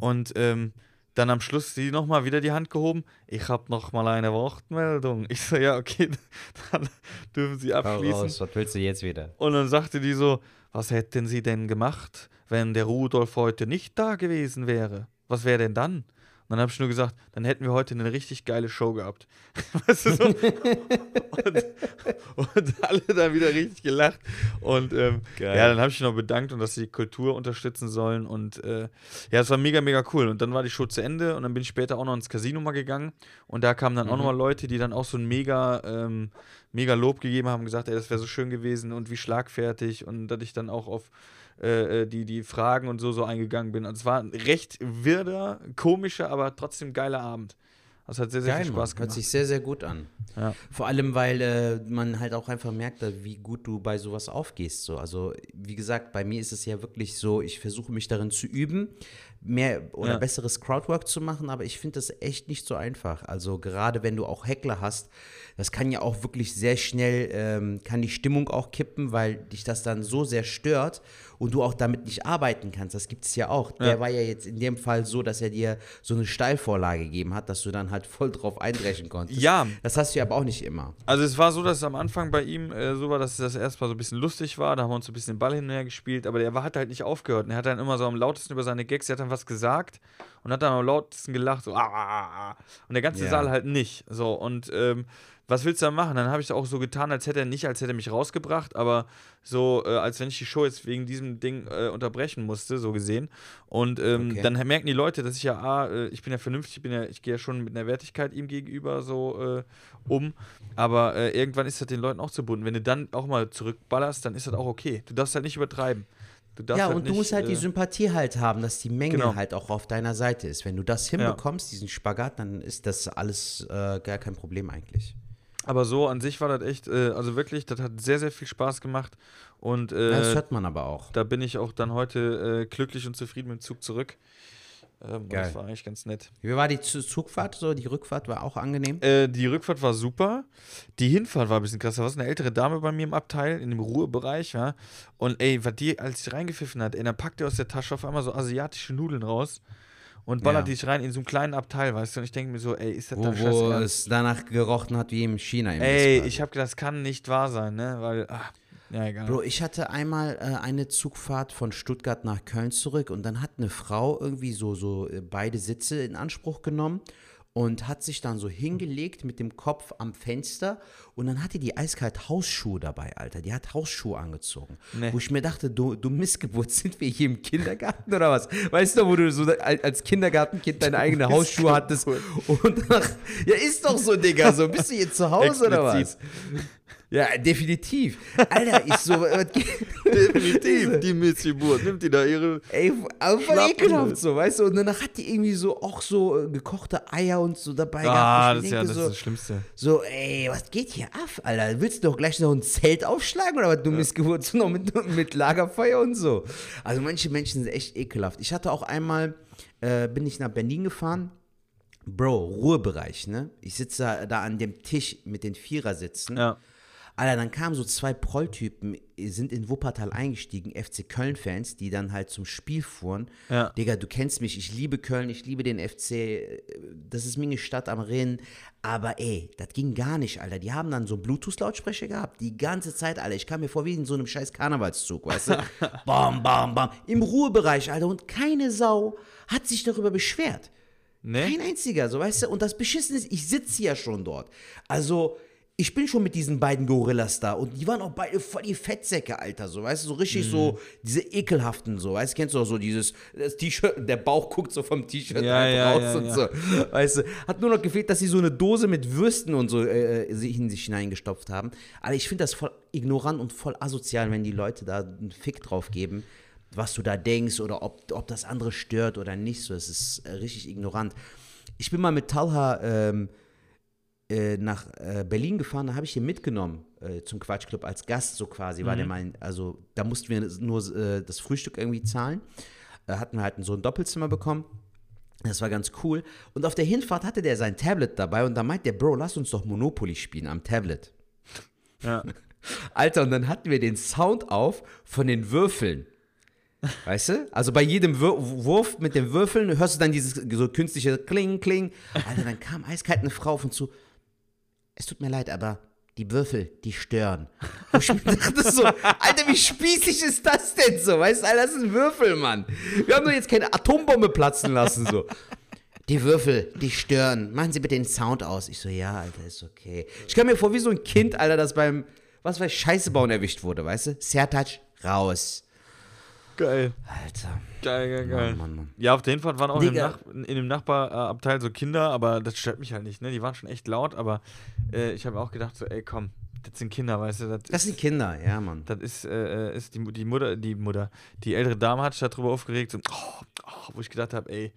Und ähm, dann am Schluss sie nochmal wieder die Hand gehoben. Ich habe nochmal eine Wortmeldung. Ich so, ja, okay, dann dürfen Sie Hau abschließen. raus, was willst du jetzt wieder? Und dann sagte die so, was hätten Sie denn gemacht, wenn der Rudolf heute nicht da gewesen wäre? Was wäre denn dann? Und dann habe ich nur gesagt, dann hätten wir heute eine richtig geile Show gehabt. Weißt du so? und, und alle dann wieder richtig gelacht. Und ähm, ja, dann habe ich mich noch bedankt und dass sie die Kultur unterstützen sollen. Und äh, ja, es war mega, mega cool. Und dann war die Show zu Ende und dann bin ich später auch noch ins Casino mal gegangen. Und da kamen dann auch nochmal Leute, die dann auch so ein mega, ähm, mega Lob gegeben haben, gesagt, ey, das wäre so schön gewesen und wie schlagfertig und dass ich dann auch auf äh, äh, die, die Fragen und so so eingegangen bin. Also es war ein recht wirder, komischer, aber trotzdem geiler Abend. Das hat sehr, sehr Geil, viel Mann. Spaß Hört gemacht. sich sehr, sehr gut an. Ja. Vor allem, weil äh, man halt auch einfach merkt, äh, wie gut du bei sowas aufgehst. So. Also, wie gesagt, bei mir ist es ja wirklich so, ich versuche mich darin zu üben, mehr oder Ja. besseres Crowdwork zu machen, aber ich finde das echt nicht so einfach. Also, gerade wenn du auch Heckler hast, das kann ja auch wirklich sehr schnell, ähm, kann die Stimmung auch kippen, weil dich das dann so sehr stört und du auch damit nicht arbeiten kannst. Das gibt es ja auch. Der Ja. war ja jetzt in dem Fall so, dass er dir so eine Steilvorlage gegeben hat, dass du dann halt voll drauf einbrechen konntest. Ja. Das hast du ja aber auch nicht immer. Also es war so, dass es am Anfang bei ihm äh, so war, dass das erstmal so ein bisschen lustig war. Da haben wir uns so ein bisschen den Ball hin und her gespielt, aber der war, hat halt nicht aufgehört. Und er hat dann immer so am lautesten über seine Gags, er hat dann was gesagt und hat dann am lautesten gelacht, so ah, ah, ah. Und der ganze Ja. Saal halt nicht. So, und ähm, was willst du da machen? Dann habe ich auch so getan, als hätte er nicht, als hätte er mich rausgebracht, aber so, äh, als wenn ich die Show jetzt wegen diesem Ding äh, unterbrechen musste, so gesehen. Und ähm, Okay. dann merken die Leute, dass ich ja, ah, äh, ich bin ja vernünftig, ich, bin ja, ich gehe ja schon mit einer Wertigkeit ihm gegenüber so äh, um. Aber äh, irgendwann ist das den Leuten auch zu bunt. Wenn du dann auch mal zurückballerst, dann ist das auch okay. Du darfst halt nicht übertreiben. Du Ja, halt und du nicht, musst halt die äh, Sympathie halt haben, dass die Menge Genau. halt auch auf deiner Seite ist. Wenn du das hinbekommst, diesen Spagat, dann ist das alles äh, gar kein Problem eigentlich. Aber so an sich war das echt, äh, also wirklich, das hat sehr, sehr viel Spaß gemacht. Und äh, Ja, das hört man aber auch. da bin ich auch dann heute äh, glücklich und zufrieden mit dem Zug zurück. Ähm. Das war eigentlich ganz nett. Wie war die Zu- Zugfahrt so? Die Rückfahrt war auch angenehm? Äh, die Rückfahrt war super. Die Hinfahrt war ein bisschen krass. Da war so eine ältere Dame bei mir im Abteil, in dem Ruhebereich, ja. Und ey, was die, als sie reingepfiffen hat, ey, dann packt ihr aus der Tasche auf einmal so asiatische Nudeln raus und ballert Ja. die sich rein in so einem kleinen Abteil, weißt du? Und ich denke mir so, ey, ist das Wo, da wo scheiße? es danach gerochen hat wie im china Ey, ich hab gedacht, das kann nicht wahr sein, ne? Weil, ah, ja, egal. Bro, ich hatte einmal äh, eine Zugfahrt von Stuttgart nach Köln zurück und dann hat eine Frau irgendwie so, so äh, beide Sitze in Anspruch genommen und hat sich dann so hingelegt mit dem Kopf am Fenster und dann hatte die eiskalt Hausschuhe dabei, Alter. Die hat Hausschuhe angezogen. Nee. Wo ich mir dachte, du, du Missgeburt, sind wir hier im Kindergarten oder was? Weißt du, wo du so al- als Kindergartenkind deine eigene Hausschuhe hattest und danach, ja ist doch so, Digga, so bist du jetzt zu Hause oder was? Ja, definitiv. Alter, ich so, Definitiv, die Missgeburt. Nimmt die da ihre. Ey, aber voll ekelhaft so, weißt du? Und danach hat die irgendwie so auch so äh, gekochte Eier und so dabei Ah, gehabt. das Ich ist ja denke das, so, ist das Schlimmste. so, ey, was geht hier ab, Alter? Willst du doch gleich noch ein Zelt aufschlagen oder was? Du Missgeburt so noch mit, mit Lagerfeuer und so. Also manche Menschen sind echt ekelhaft. Ich hatte auch einmal, äh, bin ich nach Berlin gefahren. Bro, Ruhebereich, ne? Ich sitze da, da an dem Tisch mit den Vierersitzen. Ja. Alter, dann kamen so zwei Prolltypen, sind in Wuppertal eingestiegen, FC Köln-Fans, die dann halt zum Spiel fuhren. Ja. Digga, du kennst mich, ich liebe Köln, ich liebe den FC, das ist meine Stadt am Rhein. Aber ey, das ging gar nicht, Alter. Die haben dann so Bluetooth-Lautsprecher gehabt, die ganze Zeit, Alter. Ich kam mir vor wie in so einem scheiß Karnevalszug, weißt du? bam, bam, bam. Im Ruhebereich, Alter. Und keine Sau hat sich darüber beschwert. Ne? Kein einziger, so weißt du. Und das Beschissene ist, ich sitze ja schon dort. Also, ich bin schon mit diesen beiden Gorillas da und die waren auch beide voll die Fettsäcke, Alter, so, weißt du, so richtig so, diese ekelhaften, so, weißt du, kennst du auch so dieses, das T-Shirt, der Bauch guckt so vom T-Shirt Ja, halt ja, raus ja, und so, weißt du, hat nur noch gefehlt, dass sie so eine Dose mit Würsten und so äh, sich in sich hineingestopft haben. Aber ich finde das voll ignorant und voll asozial, wenn die Leute da einen Fick drauf geben, was du da denkst oder ob, ob das andere stört oder nicht, so, es ist äh, richtig ignorant. Ich bin mal mit Talha, ähm, äh, nach äh, Berlin gefahren, da habe ich ihn mitgenommen äh, zum Quatschclub als Gast, so quasi, war der mein, also da mussten wir nur äh, das Frühstück irgendwie zahlen. Da hatten wir halt so ein Doppelzimmer bekommen. Das war ganz cool. Und auf der Hinfahrt hatte der sein Tablet dabei und da meint der Bro, lass uns doch Monopoly spielen am Tablet. Ja. Alter, und dann hatten wir den Sound auf von den Würfeln. Weißt du? Also bei jedem Wür Wurf mit den Würfeln hörst du dann dieses so künstliche Kling, Kling. Alter, dann kam eiskalt eine Frau auf uns zu. Es tut mir leid, aber die Würfel, die stören. Wo ich dachte so, Alter, wie spießig ist das denn so? Weißt du, Alter, das ist ein Würfel, Mann. Wir haben doch jetzt keine Atombombe platzen lassen, so. Die Würfel, die stören. Machen Sie bitte den Sound aus. Ich so, ja, Alter, ist okay. Ich kam mir vor wie so ein Kind, Alter, das beim, was weiß ich, Scheiße bauen erwischt wurde, weißt du? Sertac, raus. Geil. Alter. Geil, geil, geil. Mann, Mann, Mann. Ja, auf der Hinfahrt waren auch in dem, in dem Nachbarabteil so Kinder, aber das stört mich halt nicht, ne? Die waren schon echt laut, aber äh, ich habe auch gedacht, so, ey, komm, das sind Kinder, weißt du, das, Das ist, sind Kinder, ja, Mann. das ist, äh, ist die, die Mutter, die Mutter, die ältere Dame hat sich darüber aufgeregt, so, oh, oh, wo ich gedacht habe, ey,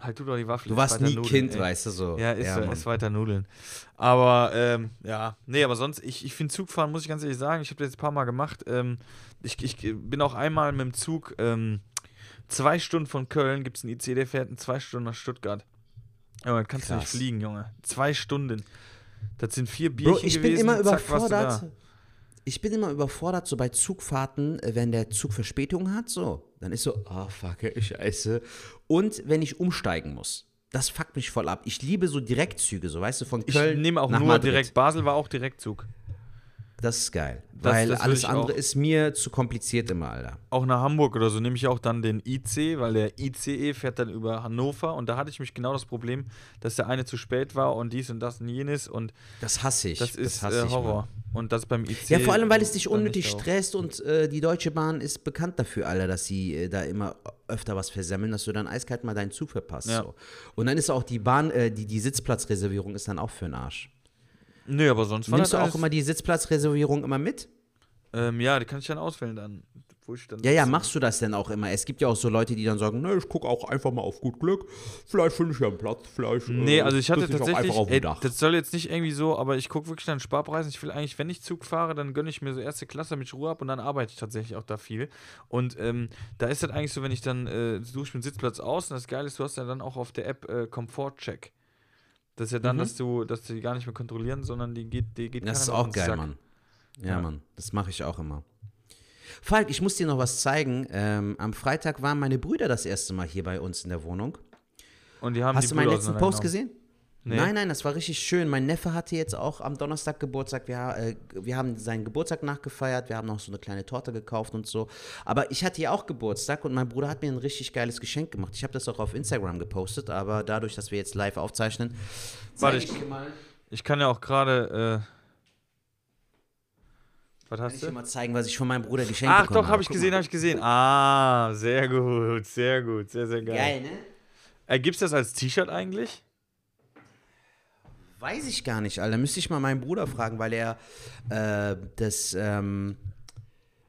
halt du doch die Waffe. Du warst nie nudeln, Kind, ey. weißt du so. Ja, ist, Mann. ist weiter Nudeln. Aber, ähm, ja, nee, aber sonst, ich, ich finde Zugfahren, muss ich ganz ehrlich sagen, ich habe das jetzt ein paar Mal gemacht. Ähm, ich, ich bin auch einmal mit dem Zug, ähm, zwei Stunden von Köln gibt es einen IC, der fährt in zwei Stunden nach Stuttgart. Ja, dann kannst du nicht Krass. fliegen, Junge. Zwei Stunden. Das sind vier Bro, Bierchen ich bin gewesen. immer zack, warst du überfordert. da. Ich bin immer überfordert, so bei Zugfahrten, wenn der Zug Verspätung hat, so. Dann ist so, ah, fuck, ey, scheiße. Und wenn ich umsteigen muss. Das fuckt mich voll ab. Ich liebe so Direktzüge, so, weißt du, von Ich Köln nehme auch nach nur Madrid. direkt. Basel war auch Direktzug. Das ist geil. Das- weil das alles ich andere ist mir zu kompliziert immer, Alter. Auch nach Hamburg oder so nehme ich auch dann den IC, weil der ICE fährt dann über Hannover und da hatte ich mich genau das Problem, dass der eine zu spät war und dies und das und jenes und Das hasse ich. das ist hasse äh, ich, Horror. Mann. Und das beim IC. Ja, vor allem, weil es dich unnötig stresst und äh, die Deutsche Bahn ist bekannt dafür, Alter, dass sie äh, da immer öfter was versemmeln, dass du dann eiskalt mal deinen Zug verpasst. Ja. So. Und dann ist auch die Bahn, äh, die, die Sitzplatzreservierung ist dann auch für den Arsch. Nö, aber sonst war Nimmst das du auch immer die Sitzplatzreservierung immer mit? ähm, Ja, die kann ich dann auswählen dann. Ich dann Ja, ja, machst du das denn auch immer? Es gibt ja auch so Leute, die dann sagen, ne, ich gucke auch einfach mal auf gut Glück. Vielleicht finde ich ja einen Platz, vielleicht. Nee, äh, also ich hatte tatsächlich, dem ey, das soll jetzt nicht irgendwie so, aber ich gucke wirklich den Sparpreisen. Ich will eigentlich, wenn ich Zug fahre, dann gönne ich mir so erste Klasse, damit ich Ruhe habe und dann arbeite ich tatsächlich auch da viel. Und ähm, da ist das eigentlich so, wenn ich dann äh, suche ich mir einen Sitzplatz aus und das Geile ist, du hast ja dann auch auf der App äh, Komfort-Check. Das ist ja dann, Mhm. dass du, dass die gar nicht mehr kontrollieren, sondern die geht, die geht Das ist auch geil, Sack. Mann. Ja, Ja. Mann, das mache ich auch immer. Falk, ich muss dir noch was zeigen. Ähm, am Freitag waren meine Brüder das erste Mal hier bei uns in der Wohnung. Und die haben Hast die du meinen letzten Post gesehen? Nee. Nein, nein, das war richtig schön. Mein Neffe hatte jetzt auch am Donnerstag Geburtstag. Wir, äh, wir haben seinen Geburtstag nachgefeiert. Wir haben noch so eine kleine Torte gekauft und so. Aber ich hatte ja auch Geburtstag und mein Bruder hat mir ein richtig geiles Geschenk gemacht. Ich habe das auch auf Instagram gepostet, aber dadurch, dass wir jetzt live aufzeichnen, Warte, ich- mal, Ich kann ja auch gerade. Äh, was kann hast ich du? dir mal zeigen, was ich von meinem Bruder geschenkt Ach bekommen doch, habe ich gesehen, habe ich gesehen. Ah, sehr gut, sehr gut, sehr, sehr geil. Geil, ne? Äh, Gibt es das als T-Shirt eigentlich? Weiß ich gar nicht, Alter. Müsste ich mal meinen Bruder fragen, weil er äh, das ähm,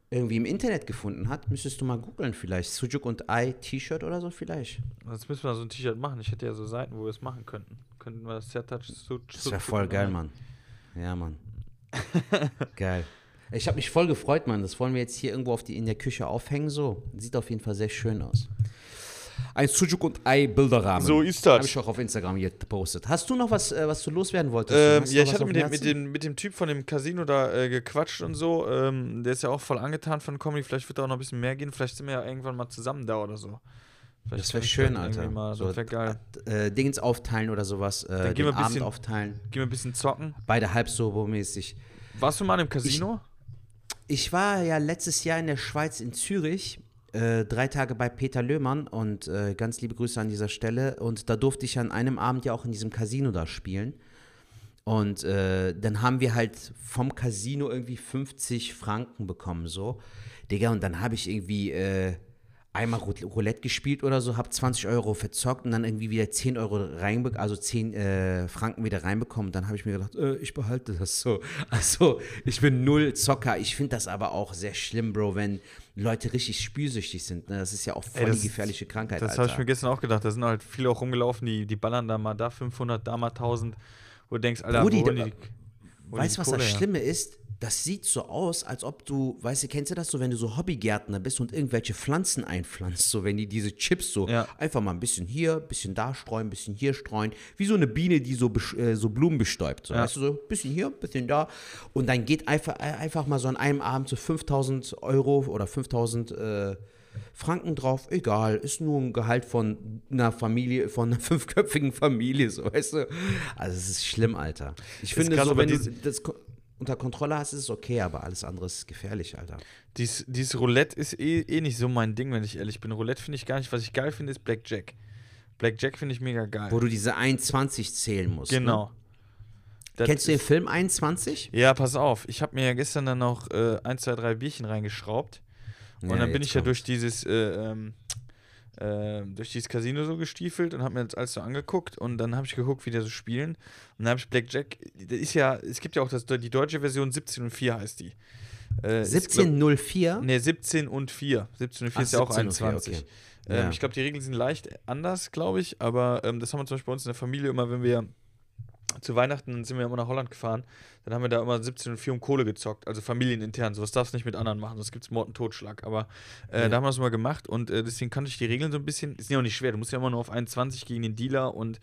irgendwie im Internet gefunden hat. Müsstest du mal googeln vielleicht. Sujuk und I T-Shirt oder so vielleicht. Jetzt müssen wir so ein T-Shirt machen. Ich hätte ja so Seiten, wo wir es machen könnten. Könnten wir das Touch so Das wäre voll geil, Mann. Ja, Mann. geil. Ich habe mich voll gefreut, Mann. Das wollen wir jetzt hier irgendwo auf die, in der Küche aufhängen. So. Sieht auf jeden Fall sehr schön aus. Ein Sujuk und Ei Bilderrahmen. So ist das. Habe ich auch auf Instagram gepostet. Hast du noch was, äh, was du loswerden wolltest? Ähm, ja, ich hatte mit dem mit, dem, mit dem Typ von dem Casino da äh, gequatscht und so. Ähm, der ist ja auch voll angetan von Comedy. Vielleicht wird da auch noch ein bisschen mehr gehen. Vielleicht sind wir ja irgendwann mal zusammen da oder so. Vielleicht Das wäre ich schön, dann Alter. Mal, das wäre geil. Äh, Dingens aufteilen oder sowas. Äh, gehen den wir ein Abend bisschen- aufteilen. Gehen wir ein bisschen zocken. Beide halb so mäßig. Warst du mal im Casino? Ich war ja letztes Jahr in der Schweiz in Zürich, äh, drei Tage bei Peter Löhmann und äh, ganz liebe Grüße an dieser Stelle. Und da durfte ich an einem Abend ja auch in diesem Casino da spielen. Und äh, dann haben wir halt vom Casino irgendwie 50 Franken bekommen, so. Digga, und dann habe ich irgendwie äh, einmal Roul- Roulette gespielt oder so, habe 20 Euro verzockt und dann irgendwie wieder 10 Euro reinbekommen, also 10 äh, Franken wieder reinbekommen. Dann habe ich mir gedacht, äh, ich behalte das so. Also, ich bin null Zocker. Ich finde das aber auch sehr schlimm, Bro, wenn Leute richtig spielsüchtig sind. Ne? Das ist ja auch voll Ey, die gefährliche Krankheit, Das habe ich mir gestern auch gedacht. Da sind halt viele auch rumgelaufen, die, die ballern da mal da 500, da mal 1000. Wo du denkst, Alter, Brudi, wo die, Weißt du, was Kohle das her? Schlimme ist? Das sieht so aus, als ob du, weißt du, kennst du das so, wenn du so Hobbygärtner bist und irgendwelche Pflanzen einpflanzt, so wenn die diese Chips so Ja. einfach mal ein bisschen hier, ein bisschen da streuen, ein bisschen hier streuen, wie so eine Biene, die so, äh, so Blumen bestäubt, so, Ja. weißt du, so ein bisschen hier, ein bisschen da und dann geht einfach, äh, einfach mal so an einem Abend so 5000 Euro oder 5000 äh, Franken drauf, egal, ist nur ein Gehalt von einer Familie, von einer fünfköpfigen Familie, so, weißt du. Also es ist schlimm, Alter. Ich finde so, wenn du das unter Kontrolle hast, ist es okay, aber alles andere ist gefährlich, Alter. Dies, dieses Roulette ist eh, eh nicht so mein Ding, wenn ich ehrlich bin. Roulette finde ich gar nicht. Was ich geil finde, ist Blackjack. Blackjack finde ich mega geil. Wo du diese 21 zählen musst. genau. Ne? Kennst du den Film 21? Ja, pass auf. Ich habe mir ja gestern dann noch äh, ein, zwei, drei Bierchen reingeschraubt. Und Ja, dann bin ich ja kommt's. durch dieses, äh, ähm, äh, durch dieses Casino so gestiefelt und habe mir das alles so angeguckt und dann habe ich geguckt, wie die so spielen. Und dann habe ich Blackjack, das ist ja, es gibt ja auch das, die deutsche Version 17 und 4 heißt die. Äh, ist, glaub- 1704? Ne, 17 und 4. 17 und 4 Ach, ist ja auch 17 und 4, 21. okay. Ähm, Ja. Ich glaube, die Regeln sind leicht anders, glaube ich, aber ähm, das haben wir zum Beispiel bei uns in der Familie immer, wenn wir zu Weihnachten sind wir immer nach Holland gefahren, dann haben wir da immer 17 und 4 um Kohle gezockt, also familienintern. Sowas darfst du nicht mit anderen machen, sonst gibt es Mord und Totschlag. Aber äh, Ja. da haben wir das mal gemacht und äh, deswegen kannte ich die Regeln so ein bisschen. Ist ja auch nicht schwer, du musst ja immer nur auf 21 gegen den Dealer und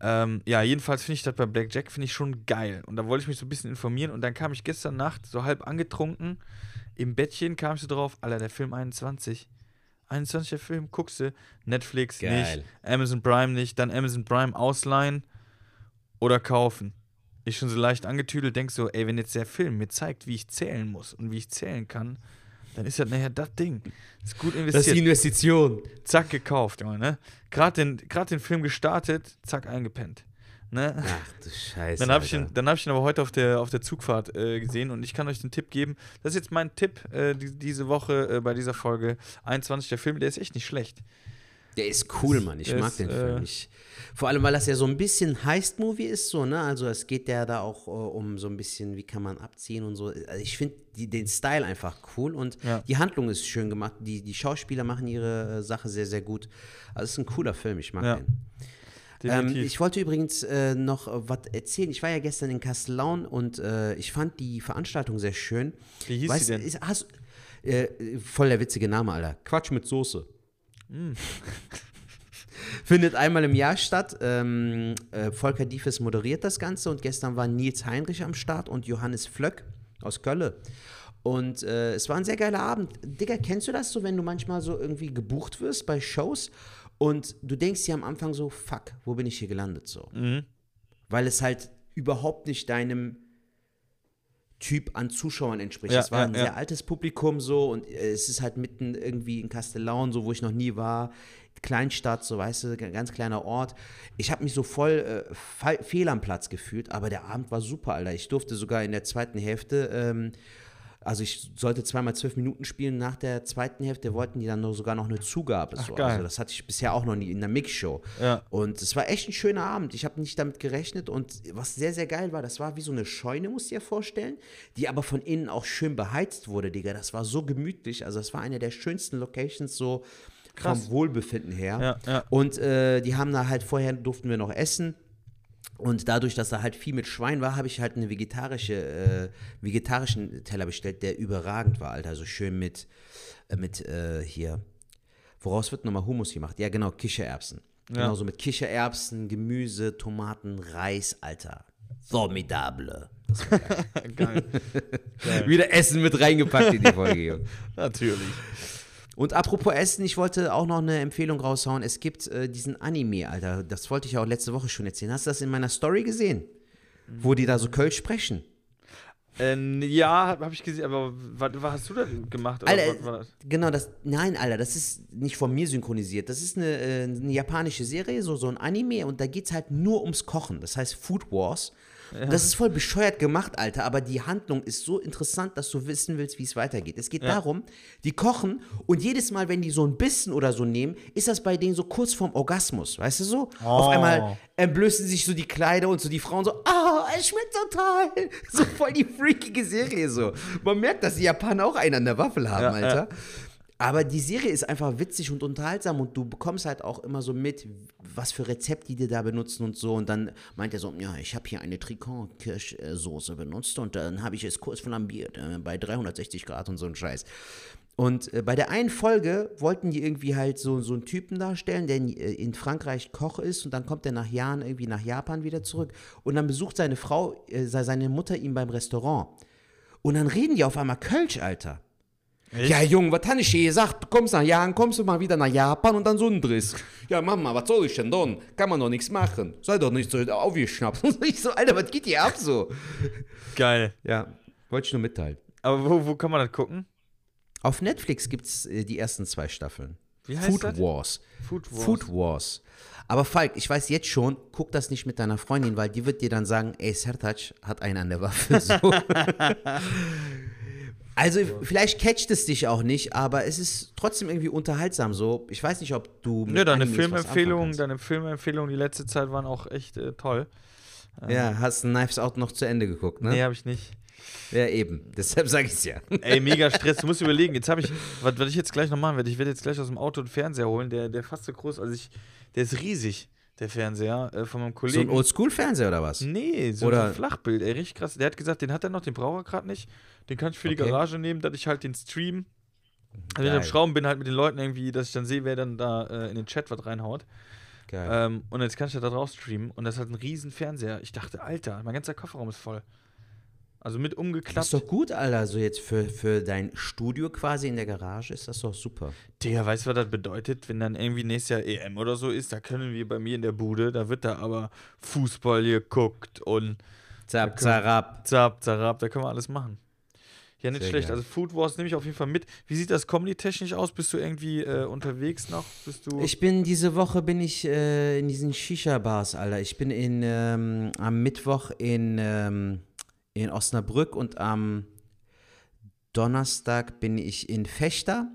ähm, ja, jedenfalls finde ich das bei Blackjack finde ich schon geil. Und da wollte ich mich so ein bisschen informieren und dann kam ich gestern Nacht so halb angetrunken im Bettchen, kam ich so drauf, Alter, der Film 21. 21er Film, guckst du, Netflix Geil. nicht, Amazon Prime nicht, dann Amazon Prime ausleihen oder kaufen. Ich schon so leicht angetüdelt, denk so, ey, wenn jetzt der Film mir zeigt, wie ich zählen muss und wie ich zählen kann, dann ist das nachher das Ding. Ist gut Das ist investiert. die Investition. zack, gekauft, Junge, ne? Gerade den, grad den Film gestartet, zack, eingepennt. Ne? Ach du Scheiße. Dann habe ich, ihn- dann hab ich ihn aber heute auf der, auf der Zugfahrt äh, gesehen und ich kann euch den Tipp geben. Das ist jetzt mein Tipp äh, die, diese Woche äh, bei dieser Folge 21. Der Film, der ist echt nicht schlecht. Der ist cool, Mann. Ich der mag den äh, Film. Ich, vor allem, weil das ja so ein bisschen Heist-Movie ist, so, ne? Also es geht ja da auch äh, um so ein bisschen, wie kann man abziehen und so. Also ich finde den Style einfach cool und Ja. die Handlung ist schön gemacht. Die, die Schauspieler machen ihre äh, Sache sehr, sehr gut. Also es ist ein cooler Film, ich mag Ja. den. Ähm, ich wollte übrigens äh, noch was erzählen. Ich war ja gestern in Kastellaun und äh, ich fand die Veranstaltung sehr schön. Wie hieß weißt, die denn? Ist, hast, äh, voll der witzige Name, Alter. Quatsch mit Soße. Mm. Findet einmal im Jahr statt. Ähm, äh, Volker Diefes moderiert das Ganze und gestern war Nils Heinrich am Start und Johannes Flöck aus Kölle. Und äh, es war ein sehr geiler Abend. Digga, kennst du das so, wenn du manchmal so irgendwie gebucht wirst bei Shows und du denkst dir am Anfang so, fuck, wo bin ich hier gelandet so? Mhm. Weil es halt überhaupt nicht deinem Typ an Zuschauern entspricht. Ja, es war ja, ein ja. sehr altes Publikum so und äh, es ist halt mitten irgendwie in Castellaun, so wo ich noch nie war. Kleinstadt, so weißt du, ganz kleiner Ort. Ich habe mich so voll äh, fe- fehl am Platz gefühlt, aber der Abend war super, Alter. Ich durfte sogar in der zweiten Hälfte, ähm, also ich sollte zweimal zwölf Minuten spielen. Nach der zweiten Hälfte wollten die dann noch, sogar noch eine Zugabe. Ach, so. Also das hatte ich bisher auch noch nie in der Mixshow. Ja. Und es war echt ein schöner Abend. Ich habe nicht damit gerechnet. Und was sehr, sehr geil war, das war wie so eine Scheune, musst du dir vorstellen, die aber von innen auch schön beheizt wurde, Digga. Das war so gemütlich. Also, das war eine der schönsten Locations so Krass. vom Wohlbefinden her. Ja, ja. Und äh, die haben da halt vorher durften wir noch essen. Und dadurch, dass da halt viel mit Schwein war, habe ich halt einen vegetarische, äh, vegetarischen Teller bestellt, der überragend war, Alter. Also schön mit, äh, mit äh, hier Woraus wird nochmal Hummus gemacht? Ja, genau, Kichererbsen. Ja. Genauso mit Kichererbsen, Gemüse, Tomaten, Reis, Alter. Formidable. Das war geil. Geil. Wieder Essen mit reingepackt in die Folge, Junge. Natürlich. Und apropos Essen, ich wollte auch noch eine Empfehlung raushauen. Es gibt äh, diesen Anime, Alter. Das wollte ich ja auch letzte Woche schon erzählen. Hast du das in meiner Story gesehen? Wo die da so Kölsch sprechen. Äh, ja, habe hab ich gesehen, aber was, was hast du da gemacht? Alter, das? genau, das, nein, Alter, das ist nicht von mir synchronisiert. Das ist eine, äh, eine japanische Serie, so, so ein Anime und da geht es halt nur ums Kochen. Das heißt Food Wars. Und Das ist voll bescheuert gemacht, Alter, aber die Handlung ist so interessant, dass du wissen willst, wie es weitergeht. Es geht Ja. darum, die kochen und jedes Mal, wenn die so ein Bissen oder so nehmen, ist das bei denen so kurz vorm Orgasmus, weißt du so? Auf Oh. einmal entblößen sich so die Kleider und so die Frauen so, ah, es schmeckt total. So voll die freakige Serie so. Man merkt, dass die Japaner auch einen an der Waffel haben, Ja, Alter. Aber die Serie ist einfach witzig und unterhaltsam und du bekommst halt auch immer so mit, was für Rezepte die da benutzen und so. Und dann meint er so, ja, ich habe hier eine Tricot-Kirschsoße benutzt und dann habe ich es kurz flambiert äh, bei 360 Grad und so ein Scheiß. Und äh, bei der einen Folge wollten die irgendwie halt so, so einen Typen darstellen, der in, äh, in Frankreich Koch ist und dann kommt er nach Jahren irgendwie nach Japan wieder zurück und dann besucht seine Frau, äh, se- seine Mutter ihn beim Restaurant. Und dann reden die auf einmal Kölsch, Alter. Ja, Junge, was habe ich dir gesagt? Du kommst nach Japan, kommst du mal wieder nach Japan und dann so ein Driss. Ja, Mama, was soll ich denn dann? Kann man doch nichts machen. Sei doch nicht so aufgeschnappt. Und ich so, Alter, was geht hier ab so? Geil. Ja, wollte ich nur mitteilen. Aber wo, wo kann man das gucken? Auf Netflix gibt es äh, die ersten zwei Staffeln. Wie heißt Food das? Wars. Food Wars. Food Wars. Aber Falk, ich weiß jetzt schon, guck das nicht mit deiner Freundin, weil die wird dir dann sagen, ey, Sertac hat einen an der Waffe. So. also vielleicht catcht es dich auch nicht, aber es ist trotzdem irgendwie unterhaltsam so. Ich weiß nicht, ob du mit Nö, deine Animes Filmempfehlungen, deine Filmempfehlungen die letzte Zeit waren auch echt äh, toll. Ja, hast Knives Out noch zu Ende geguckt, ne? Nee, habe ich nicht. Ja, eben. Deshalb sage ich es ja. Ey, mega Stress. Du musst überlegen, jetzt habe ich, was, was ich jetzt gleich noch machen werde, ich werde jetzt gleich aus dem Auto einen Fernseher holen, der, der fast so groß, also ich, der ist riesig, der Fernseher äh, von meinem So ein Kollegen. Oldschool-Fernseher oder was? Nee, so Oder- ein Flachbild, ey, richtig krass. Der hat gesagt, den hat er noch, den braucht er gerade nicht. Den kann ich für die Okay. Garage nehmen, dass ich halt den Stream. Also wenn ich am Schrauben bin, halt mit den Leuten irgendwie, dass ich dann sehe, wer dann da äh, in den Chat was reinhaut. Geil. Ähm, und jetzt kann ich da drauf streamen. Und das ist halt ein riesen Fernseher. Ich dachte, Alter, mein ganzer Kofferraum ist voll. Also mit Das umgeklappt. ist doch gut, Alter. So jetzt für, für dein Studio quasi in der Garage ist das doch super. Digga, weißt du, was das bedeutet? Wenn dann irgendwie nächstes Jahr EM oder so ist, da können wir bei mir in der Bude, da wird da aber Fußball geguckt und Zap, zarab. zap, zarab, da können wir alles machen. Ja, nicht Sehr schlecht. geil. Also Food Wars nehme ich auf jeden Fall mit. Wie sieht das comedy-technisch aus? Bist du irgendwie äh, unterwegs noch? Bist du. Ich bin diese Woche bin ich äh, in diesen Shisha-Bars, Alter. Ich bin in, ähm, am Mittwoch in, ähm, in Osnabrück und am Donnerstag bin ich in Fechter.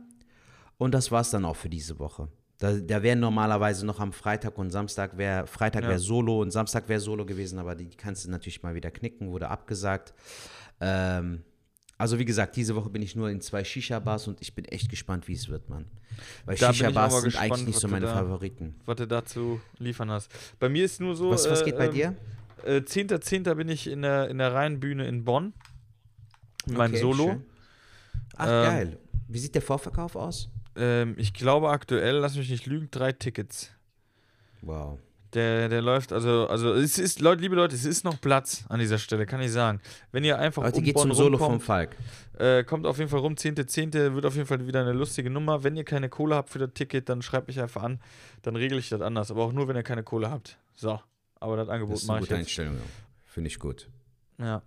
Und das war's dann auch für diese Woche. Da, da wären normalerweise noch am Freitag und Samstag wäre Freitag Ja. wäre Solo und Samstag wäre Solo gewesen, aber die kannst du natürlich mal wieder knicken, wurde abgesagt. Ähm, also wie gesagt, diese Woche bin ich nur in zwei Shisha-Bars und ich bin echt gespannt, wie es wird, Mann. Weil Shisha-Bars sind gespannt, eigentlich nicht so meine da- Favoriten. was du dazu liefern hast. Bei mir ist nur so. Was, was äh, geht bei ähm, dir? Äh, 10.10. bin ich in der, in der Rheinbühne in Bonn. Mit meinem Okay, Solo. schön. Ach, Ähm, geil. Wie sieht der Vorverkauf aus? Ähm, ich glaube aktuell, lass mich nicht lügen, drei Tickets. Wow. Der, der läuft, also, also es ist, Leute, liebe Leute, es ist noch Platz an dieser Stelle, kann ich sagen. Wenn ihr einfach Heute um geht Bonn zum Solo vom rumkommt, Falk. äh, kommt auf jeden Fall rum, 10.10. wird auf jeden Fall wieder eine lustige Nummer. Wenn ihr keine Kohle habt für das Ticket, dann schreibt mich einfach an, dann regle ich das anders. Aber auch nur, wenn ihr keine Kohle habt. So, aber das Angebot ist eine mache ich gute jetzt. Einstellung. ja. Finde ich gut. Ja.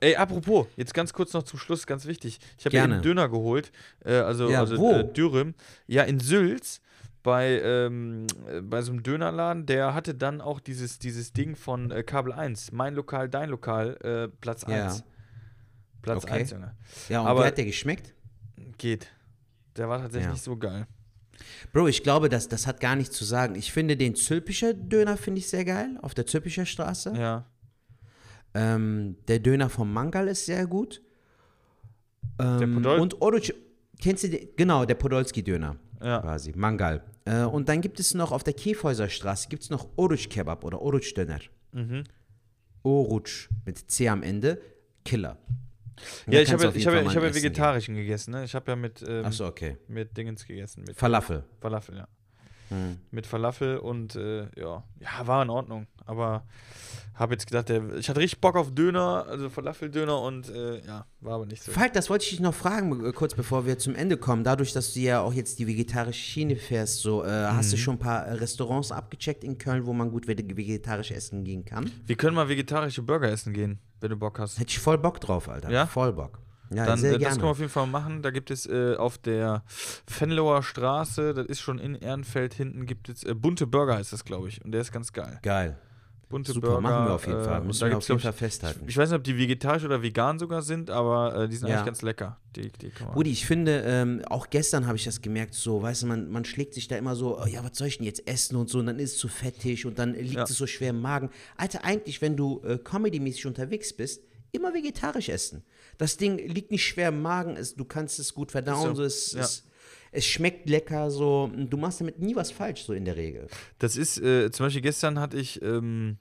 Ey, apropos, jetzt ganz kurz noch zum Schluss, ganz wichtig. Ich habe eben Döner geholt, äh, also, Ja, also? Äh, Dürüm. Ja, in Sülz bei, ähm, äh, bei so einem Dönerladen, der hatte dann auch dieses, dieses Ding von äh, Kabel 1. Mein Lokal, dein Lokal, äh, Platz Ja. 1. Platz Okay. 1, Junge. Ja, und Aber- wie hat der geschmeckt? Geht. Der war tatsächlich Ja. nicht so geil. Bro, ich glaube, das, das hat gar nichts zu sagen. Ich finde den Zülpicher Döner finde ich sehr geil, auf der Zülpicher Straße. Ja. Ähm, der Döner vom Mangal ist sehr gut. Ähm, Podol- und Oruc, kennst du den? Genau, der Podolski-Döner Ja. quasi, Mangal. Äh, und dann gibt es noch auf der Käfhäuser Straße gibt es noch Oruc Kebab oder Oruc Döner. Mhm. Oruc mit C am Ende, Killer. Ja, ich habe ich jeden hab ja, Fall ich mal hab ja essen gehen. vegetarischen gegessen, ne? Ich habe ja mit, ähm, so, okay. mit Dingens gegessen. Mit Falafel. Falafel, ja. Hm. Mit Falafel und äh, ja. Ja, war in Ordnung. Aber habe jetzt gedacht, der, ich hatte richtig Bock auf Döner, also Falafeldöner und äh, ja, war aber nicht so. Falk, das wollte ich dich noch fragen, äh, kurz bevor wir zum Ende kommen. Dadurch, dass du ja auch jetzt die vegetarische Schiene fährst, so, äh, hast Mhm. du schon ein paar äh, Restaurants abgecheckt in Köln, wo man gut vege- vegetarisch essen gehen kann? Wir können mal vegetarische Burger essen gehen, wenn du Bock hast. Hätte ich voll Bock drauf, Alter. Ja? Voll Bock. Ja, Dann, sehr äh, das gerne. können wir auf jeden Fall machen. Da gibt es äh, auf der Venloer Straße, das ist schon in Ehrenfeld hinten, gibt es äh, bunte Burger, heißt das, glaube ich. Und der ist ganz geil. Geil. Bunte Super, Burger. machen wir auf jeden äh, Fall. und Müssen wir auf jeden Fall festhalten. Ich, ich weiß nicht, ob die vegetarisch oder vegan sogar sind, aber äh, die sind Ja. eigentlich ganz lecker. Die, die. Brudi, ich finde, ähm, auch gestern habe ich das gemerkt, so, weißt du, man, man schlägt sich da immer so, oh, ja, was soll ich denn jetzt essen und so, und dann ist es zu fettig und dann liegt Ja. es so schwer im Magen. Alter, eigentlich, wenn du äh, comedy-mäßig unterwegs bist, immer vegetarisch essen. Das Ding liegt nicht schwer im Magen, es, du kannst es gut verdauen, so, so, es, ja. es, es schmeckt lecker, so, du machst damit nie was falsch, so in der Regel. Das ist, äh, zum Beispiel gestern hatte ich ähm,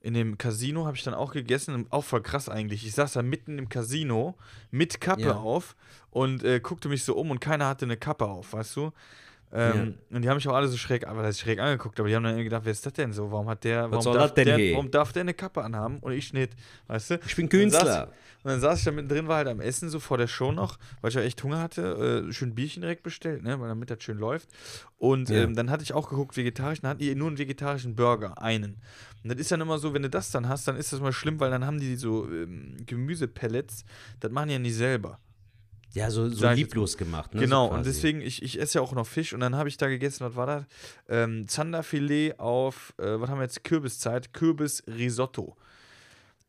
in dem Casino, habe ich dann auch gegessen, auch voll krass eigentlich. Ich saß da mitten im Casino mit Kappe Ja. auf und äh, guckte mich so um und keiner hatte eine Kappe auf, weißt du? Ähm, Und die haben mich auch alle so schräg, aber das ist schräg angeguckt, aber die haben dann irgendwie gedacht, wer ist das denn so? Warum hat der, warum, darf, der warum darf der eine Kappe anhaben und ich nicht, weißt du? Ich bin Und dann saß Künstler. Und dann saß ich da mittendrin, war halt am Essen, so vor der Show noch, weil ich ja echt Hunger hatte, äh, schön Bierchen direkt bestellt, ne, weil damit das schön läuft. Und Ja. ähm, dann hatte ich auch geguckt, vegetarisch, dann hatten die nur einen vegetarischen Burger, einen. Und das ist dann immer so, wenn du das dann hast, dann ist das mal schlimm, weil dann haben die so ähm, Gemüsepellets, das machen die ja nicht selber. Ja, so, so lieblos gemacht, ne? genau, so und deswegen, ich, ich esse ja auch noch Fisch und dann habe ich da gegessen, was war das? Ähm, Zanderfilet auf, äh, was haben wir jetzt? Kürbiszeit, Kürbisrisotto.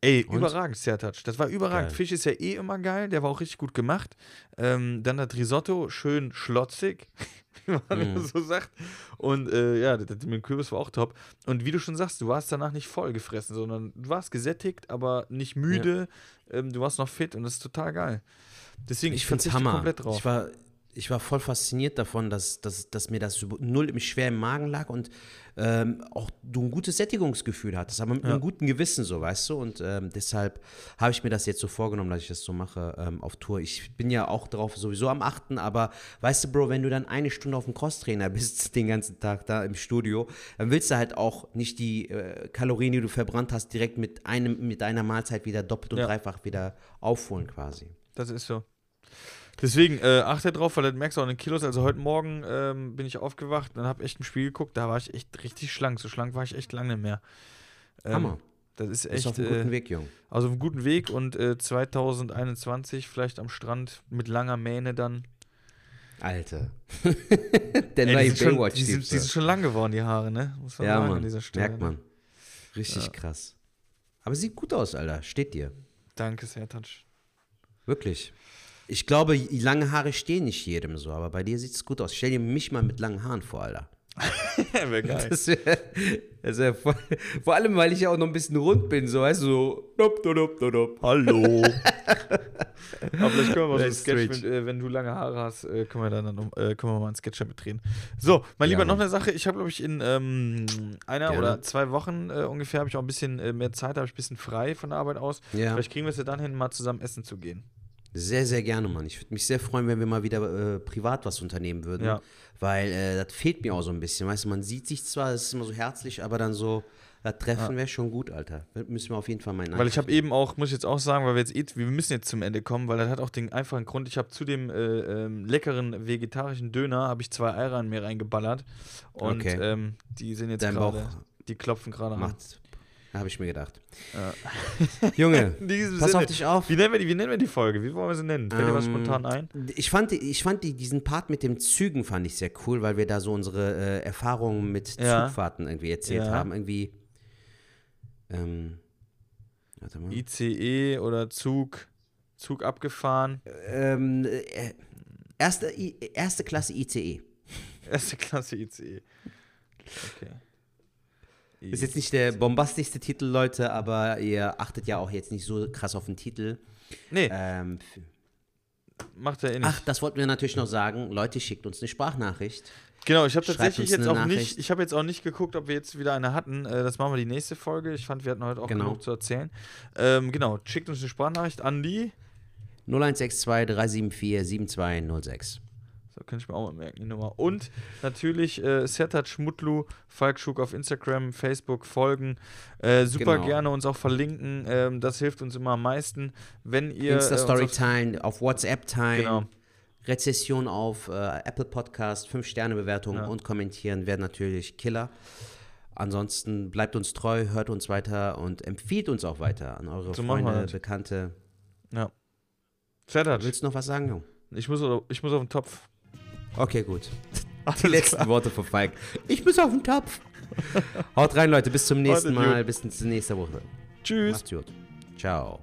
Ey, Und? überragend, Sertac. Das war überragend. Geil. Fisch ist ja eh immer geil, der war auch richtig gut gemacht. Ähm, dann das Risotto, schön schlotzig, wie man Mhm. so sagt. Und äh, ja, das, mit dem Kürbis war auch top. Und wie du schon sagst, du warst danach nicht voll gefressen, sondern du warst gesättigt, aber nicht müde. Ähm, du warst noch fit und das ist total geil. Deswegen, Ich finde es Hammer. komplett drauf. Ich war, ich war voll fasziniert davon, dass, dass, dass mir das null im schwer im Magen lag und ähm, auch du ein gutes Sättigungsgefühl hattest, aber mit Ja. einem guten Gewissen, so weißt du. Und ähm, deshalb habe ich mir das jetzt so vorgenommen, dass ich das so mache ähm, auf Tour. Ich bin ja auch drauf sowieso am Achten, aber weißt du, Bro, wenn du dann eine Stunde auf dem Crosstrainer bist, den ganzen Tag da im Studio, dann willst du halt auch nicht die äh, Kalorien, die du verbrannt hast, direkt mit einem, mit einer Mahlzeit wieder doppelt und Ja. dreifach wieder aufholen quasi. Das ist so. Deswegen äh, achte drauf, weil das merkst du auch in den Kilos. Also heute Morgen ähm, bin ich aufgewacht und habe echt ein Spiel geguckt. Da war ich echt richtig schlank. So schlank war ich echt lange mehr. Ähm, Hammer. Das ist Ist echt auf einem guten äh, Weg, Jung. also auf einem guten Weg und äh, 2021 vielleicht am Strand mit langer Mähne dann. Alter. Ey, Der die, neue sind schon, Baywatch die, sind, die sind schon lang geworden, die Haare, ne? Muss man Ja, sagen an Mann. dieser Stelle. Merkt man. Richtig krass. Aber sieht gut aus, Alter. Steht dir. Danke, Sertac. Wirklich. Ich glaube, lange Haare stehen nicht jedem so, aber bei dir sieht es gut aus. Stell dir mich mal mit langen Haaren vor, Alter. Wäre geil. Das wär, das wär voll, vor allem, weil ich ja auch noch ein bisschen rund bin, so, weißt du, so. Dup, dup, dup. Hallo. Aber vielleicht können wir mal so ein Sketch mit, äh, wenn du lange Haare hast, äh, können wir dann, dann äh, können wir mal einen Sketch damit drehen. So, mein Ja, Lieber, noch eine Sache. Ich habe, glaube ich, in ähm, einer Gerne. oder zwei Wochen äh, ungefähr habe ich auch ein bisschen äh, mehr Zeit, habe ich ein bisschen frei von der Arbeit aus. Ja. Vielleicht kriegen wir es ja dann hin, mal zusammen essen zu gehen. Sehr, sehr gerne, Mann. Ich würde mich sehr freuen, wenn wir mal wieder äh, privat was unternehmen würden. Ja. Weil äh, das fehlt mir auch so ein bisschen. Weißt du, man sieht sich zwar, es ist immer so herzlich, aber dann so, das Treffen wäre schon gut, Alter. Müssen wir auf jeden Fall mal in Weil ich habe eben auch, muss ich jetzt auch sagen, weil wir jetzt eh, wir müssen jetzt zum Ende kommen, weil das hat auch den einfachen Grund, ich habe zu dem äh, ähm, leckeren vegetarischen Döner, habe ich zwei Eier in mir reingeballert und Okay. ähm, die sind jetzt gerade, die klopfen gerade an. macht. Habe ich mir gedacht. Junge, In diesem pass Sinne. auf dich auf. Wie nennen, wir die, wie nennen wir die Folge? Wie wollen wir sie nennen? Fällt dir was Ähm, spontan ein? Ich fand, ich fand die, diesen Part mit den Zügen fand ich sehr cool, weil wir da so unsere äh, Erfahrungen mit Ja. Zugfahrten irgendwie erzählt Ja. haben. Irgendwie. Ähm. ICE oder Zug, Zug abgefahren. Ähm, äh, erste, erste Klasse E. ICE. Erste Klasse ICE. Okay. Ist jetzt nicht der bombastischste Titel, Leute, aber ihr achtet ja auch jetzt nicht so krass auf den Titel. Nee, Ähm, macht er eh nicht. ach, das wollten wir natürlich noch sagen. Leute, schickt uns eine Sprachnachricht. Genau, ich habe tatsächlich jetzt auch Nachricht. nicht, ich habe jetzt auch nicht geguckt, ob wir jetzt wieder eine hatten. Äh, das machen wir die nächste Folge. Ich fand, wir hatten heute auch Genau. genug zu erzählen. Ähm, genau, schickt uns eine Sprachnachricht an die 0162 374 7206. So kann ich mir auch mal merken, die Nummer. Und natürlich äh, Sertat Schmutlu, Falk Schuk auf Instagram, Facebook folgen. Äh, super Genau. gerne uns auch verlinken. Ähm, das hilft uns immer am meisten. Wenn ihr. Insta-Story äh, teilen, auf WhatsApp teilen. Genau. Rezession auf äh, Apple Podcast, 5-Sterne-Bewertung Ja. und kommentieren wäre natürlich Killer. Ansonsten bleibt uns treu, hört uns weiter und empfiehlt uns auch weiter an eure So Freunde. Bekannte. Ja. Sertat, Willst du noch was sagen, Jung? ich muss, ich muss auf den Topf. Okay, gut. Alles Die letzten klar. Worte von Falk. Ich muss auf den Topf. Haut rein, Leute. Bis zum nächsten Mal. Bis zur nächsten Woche. Tschüss. Macht's gut. Ciao.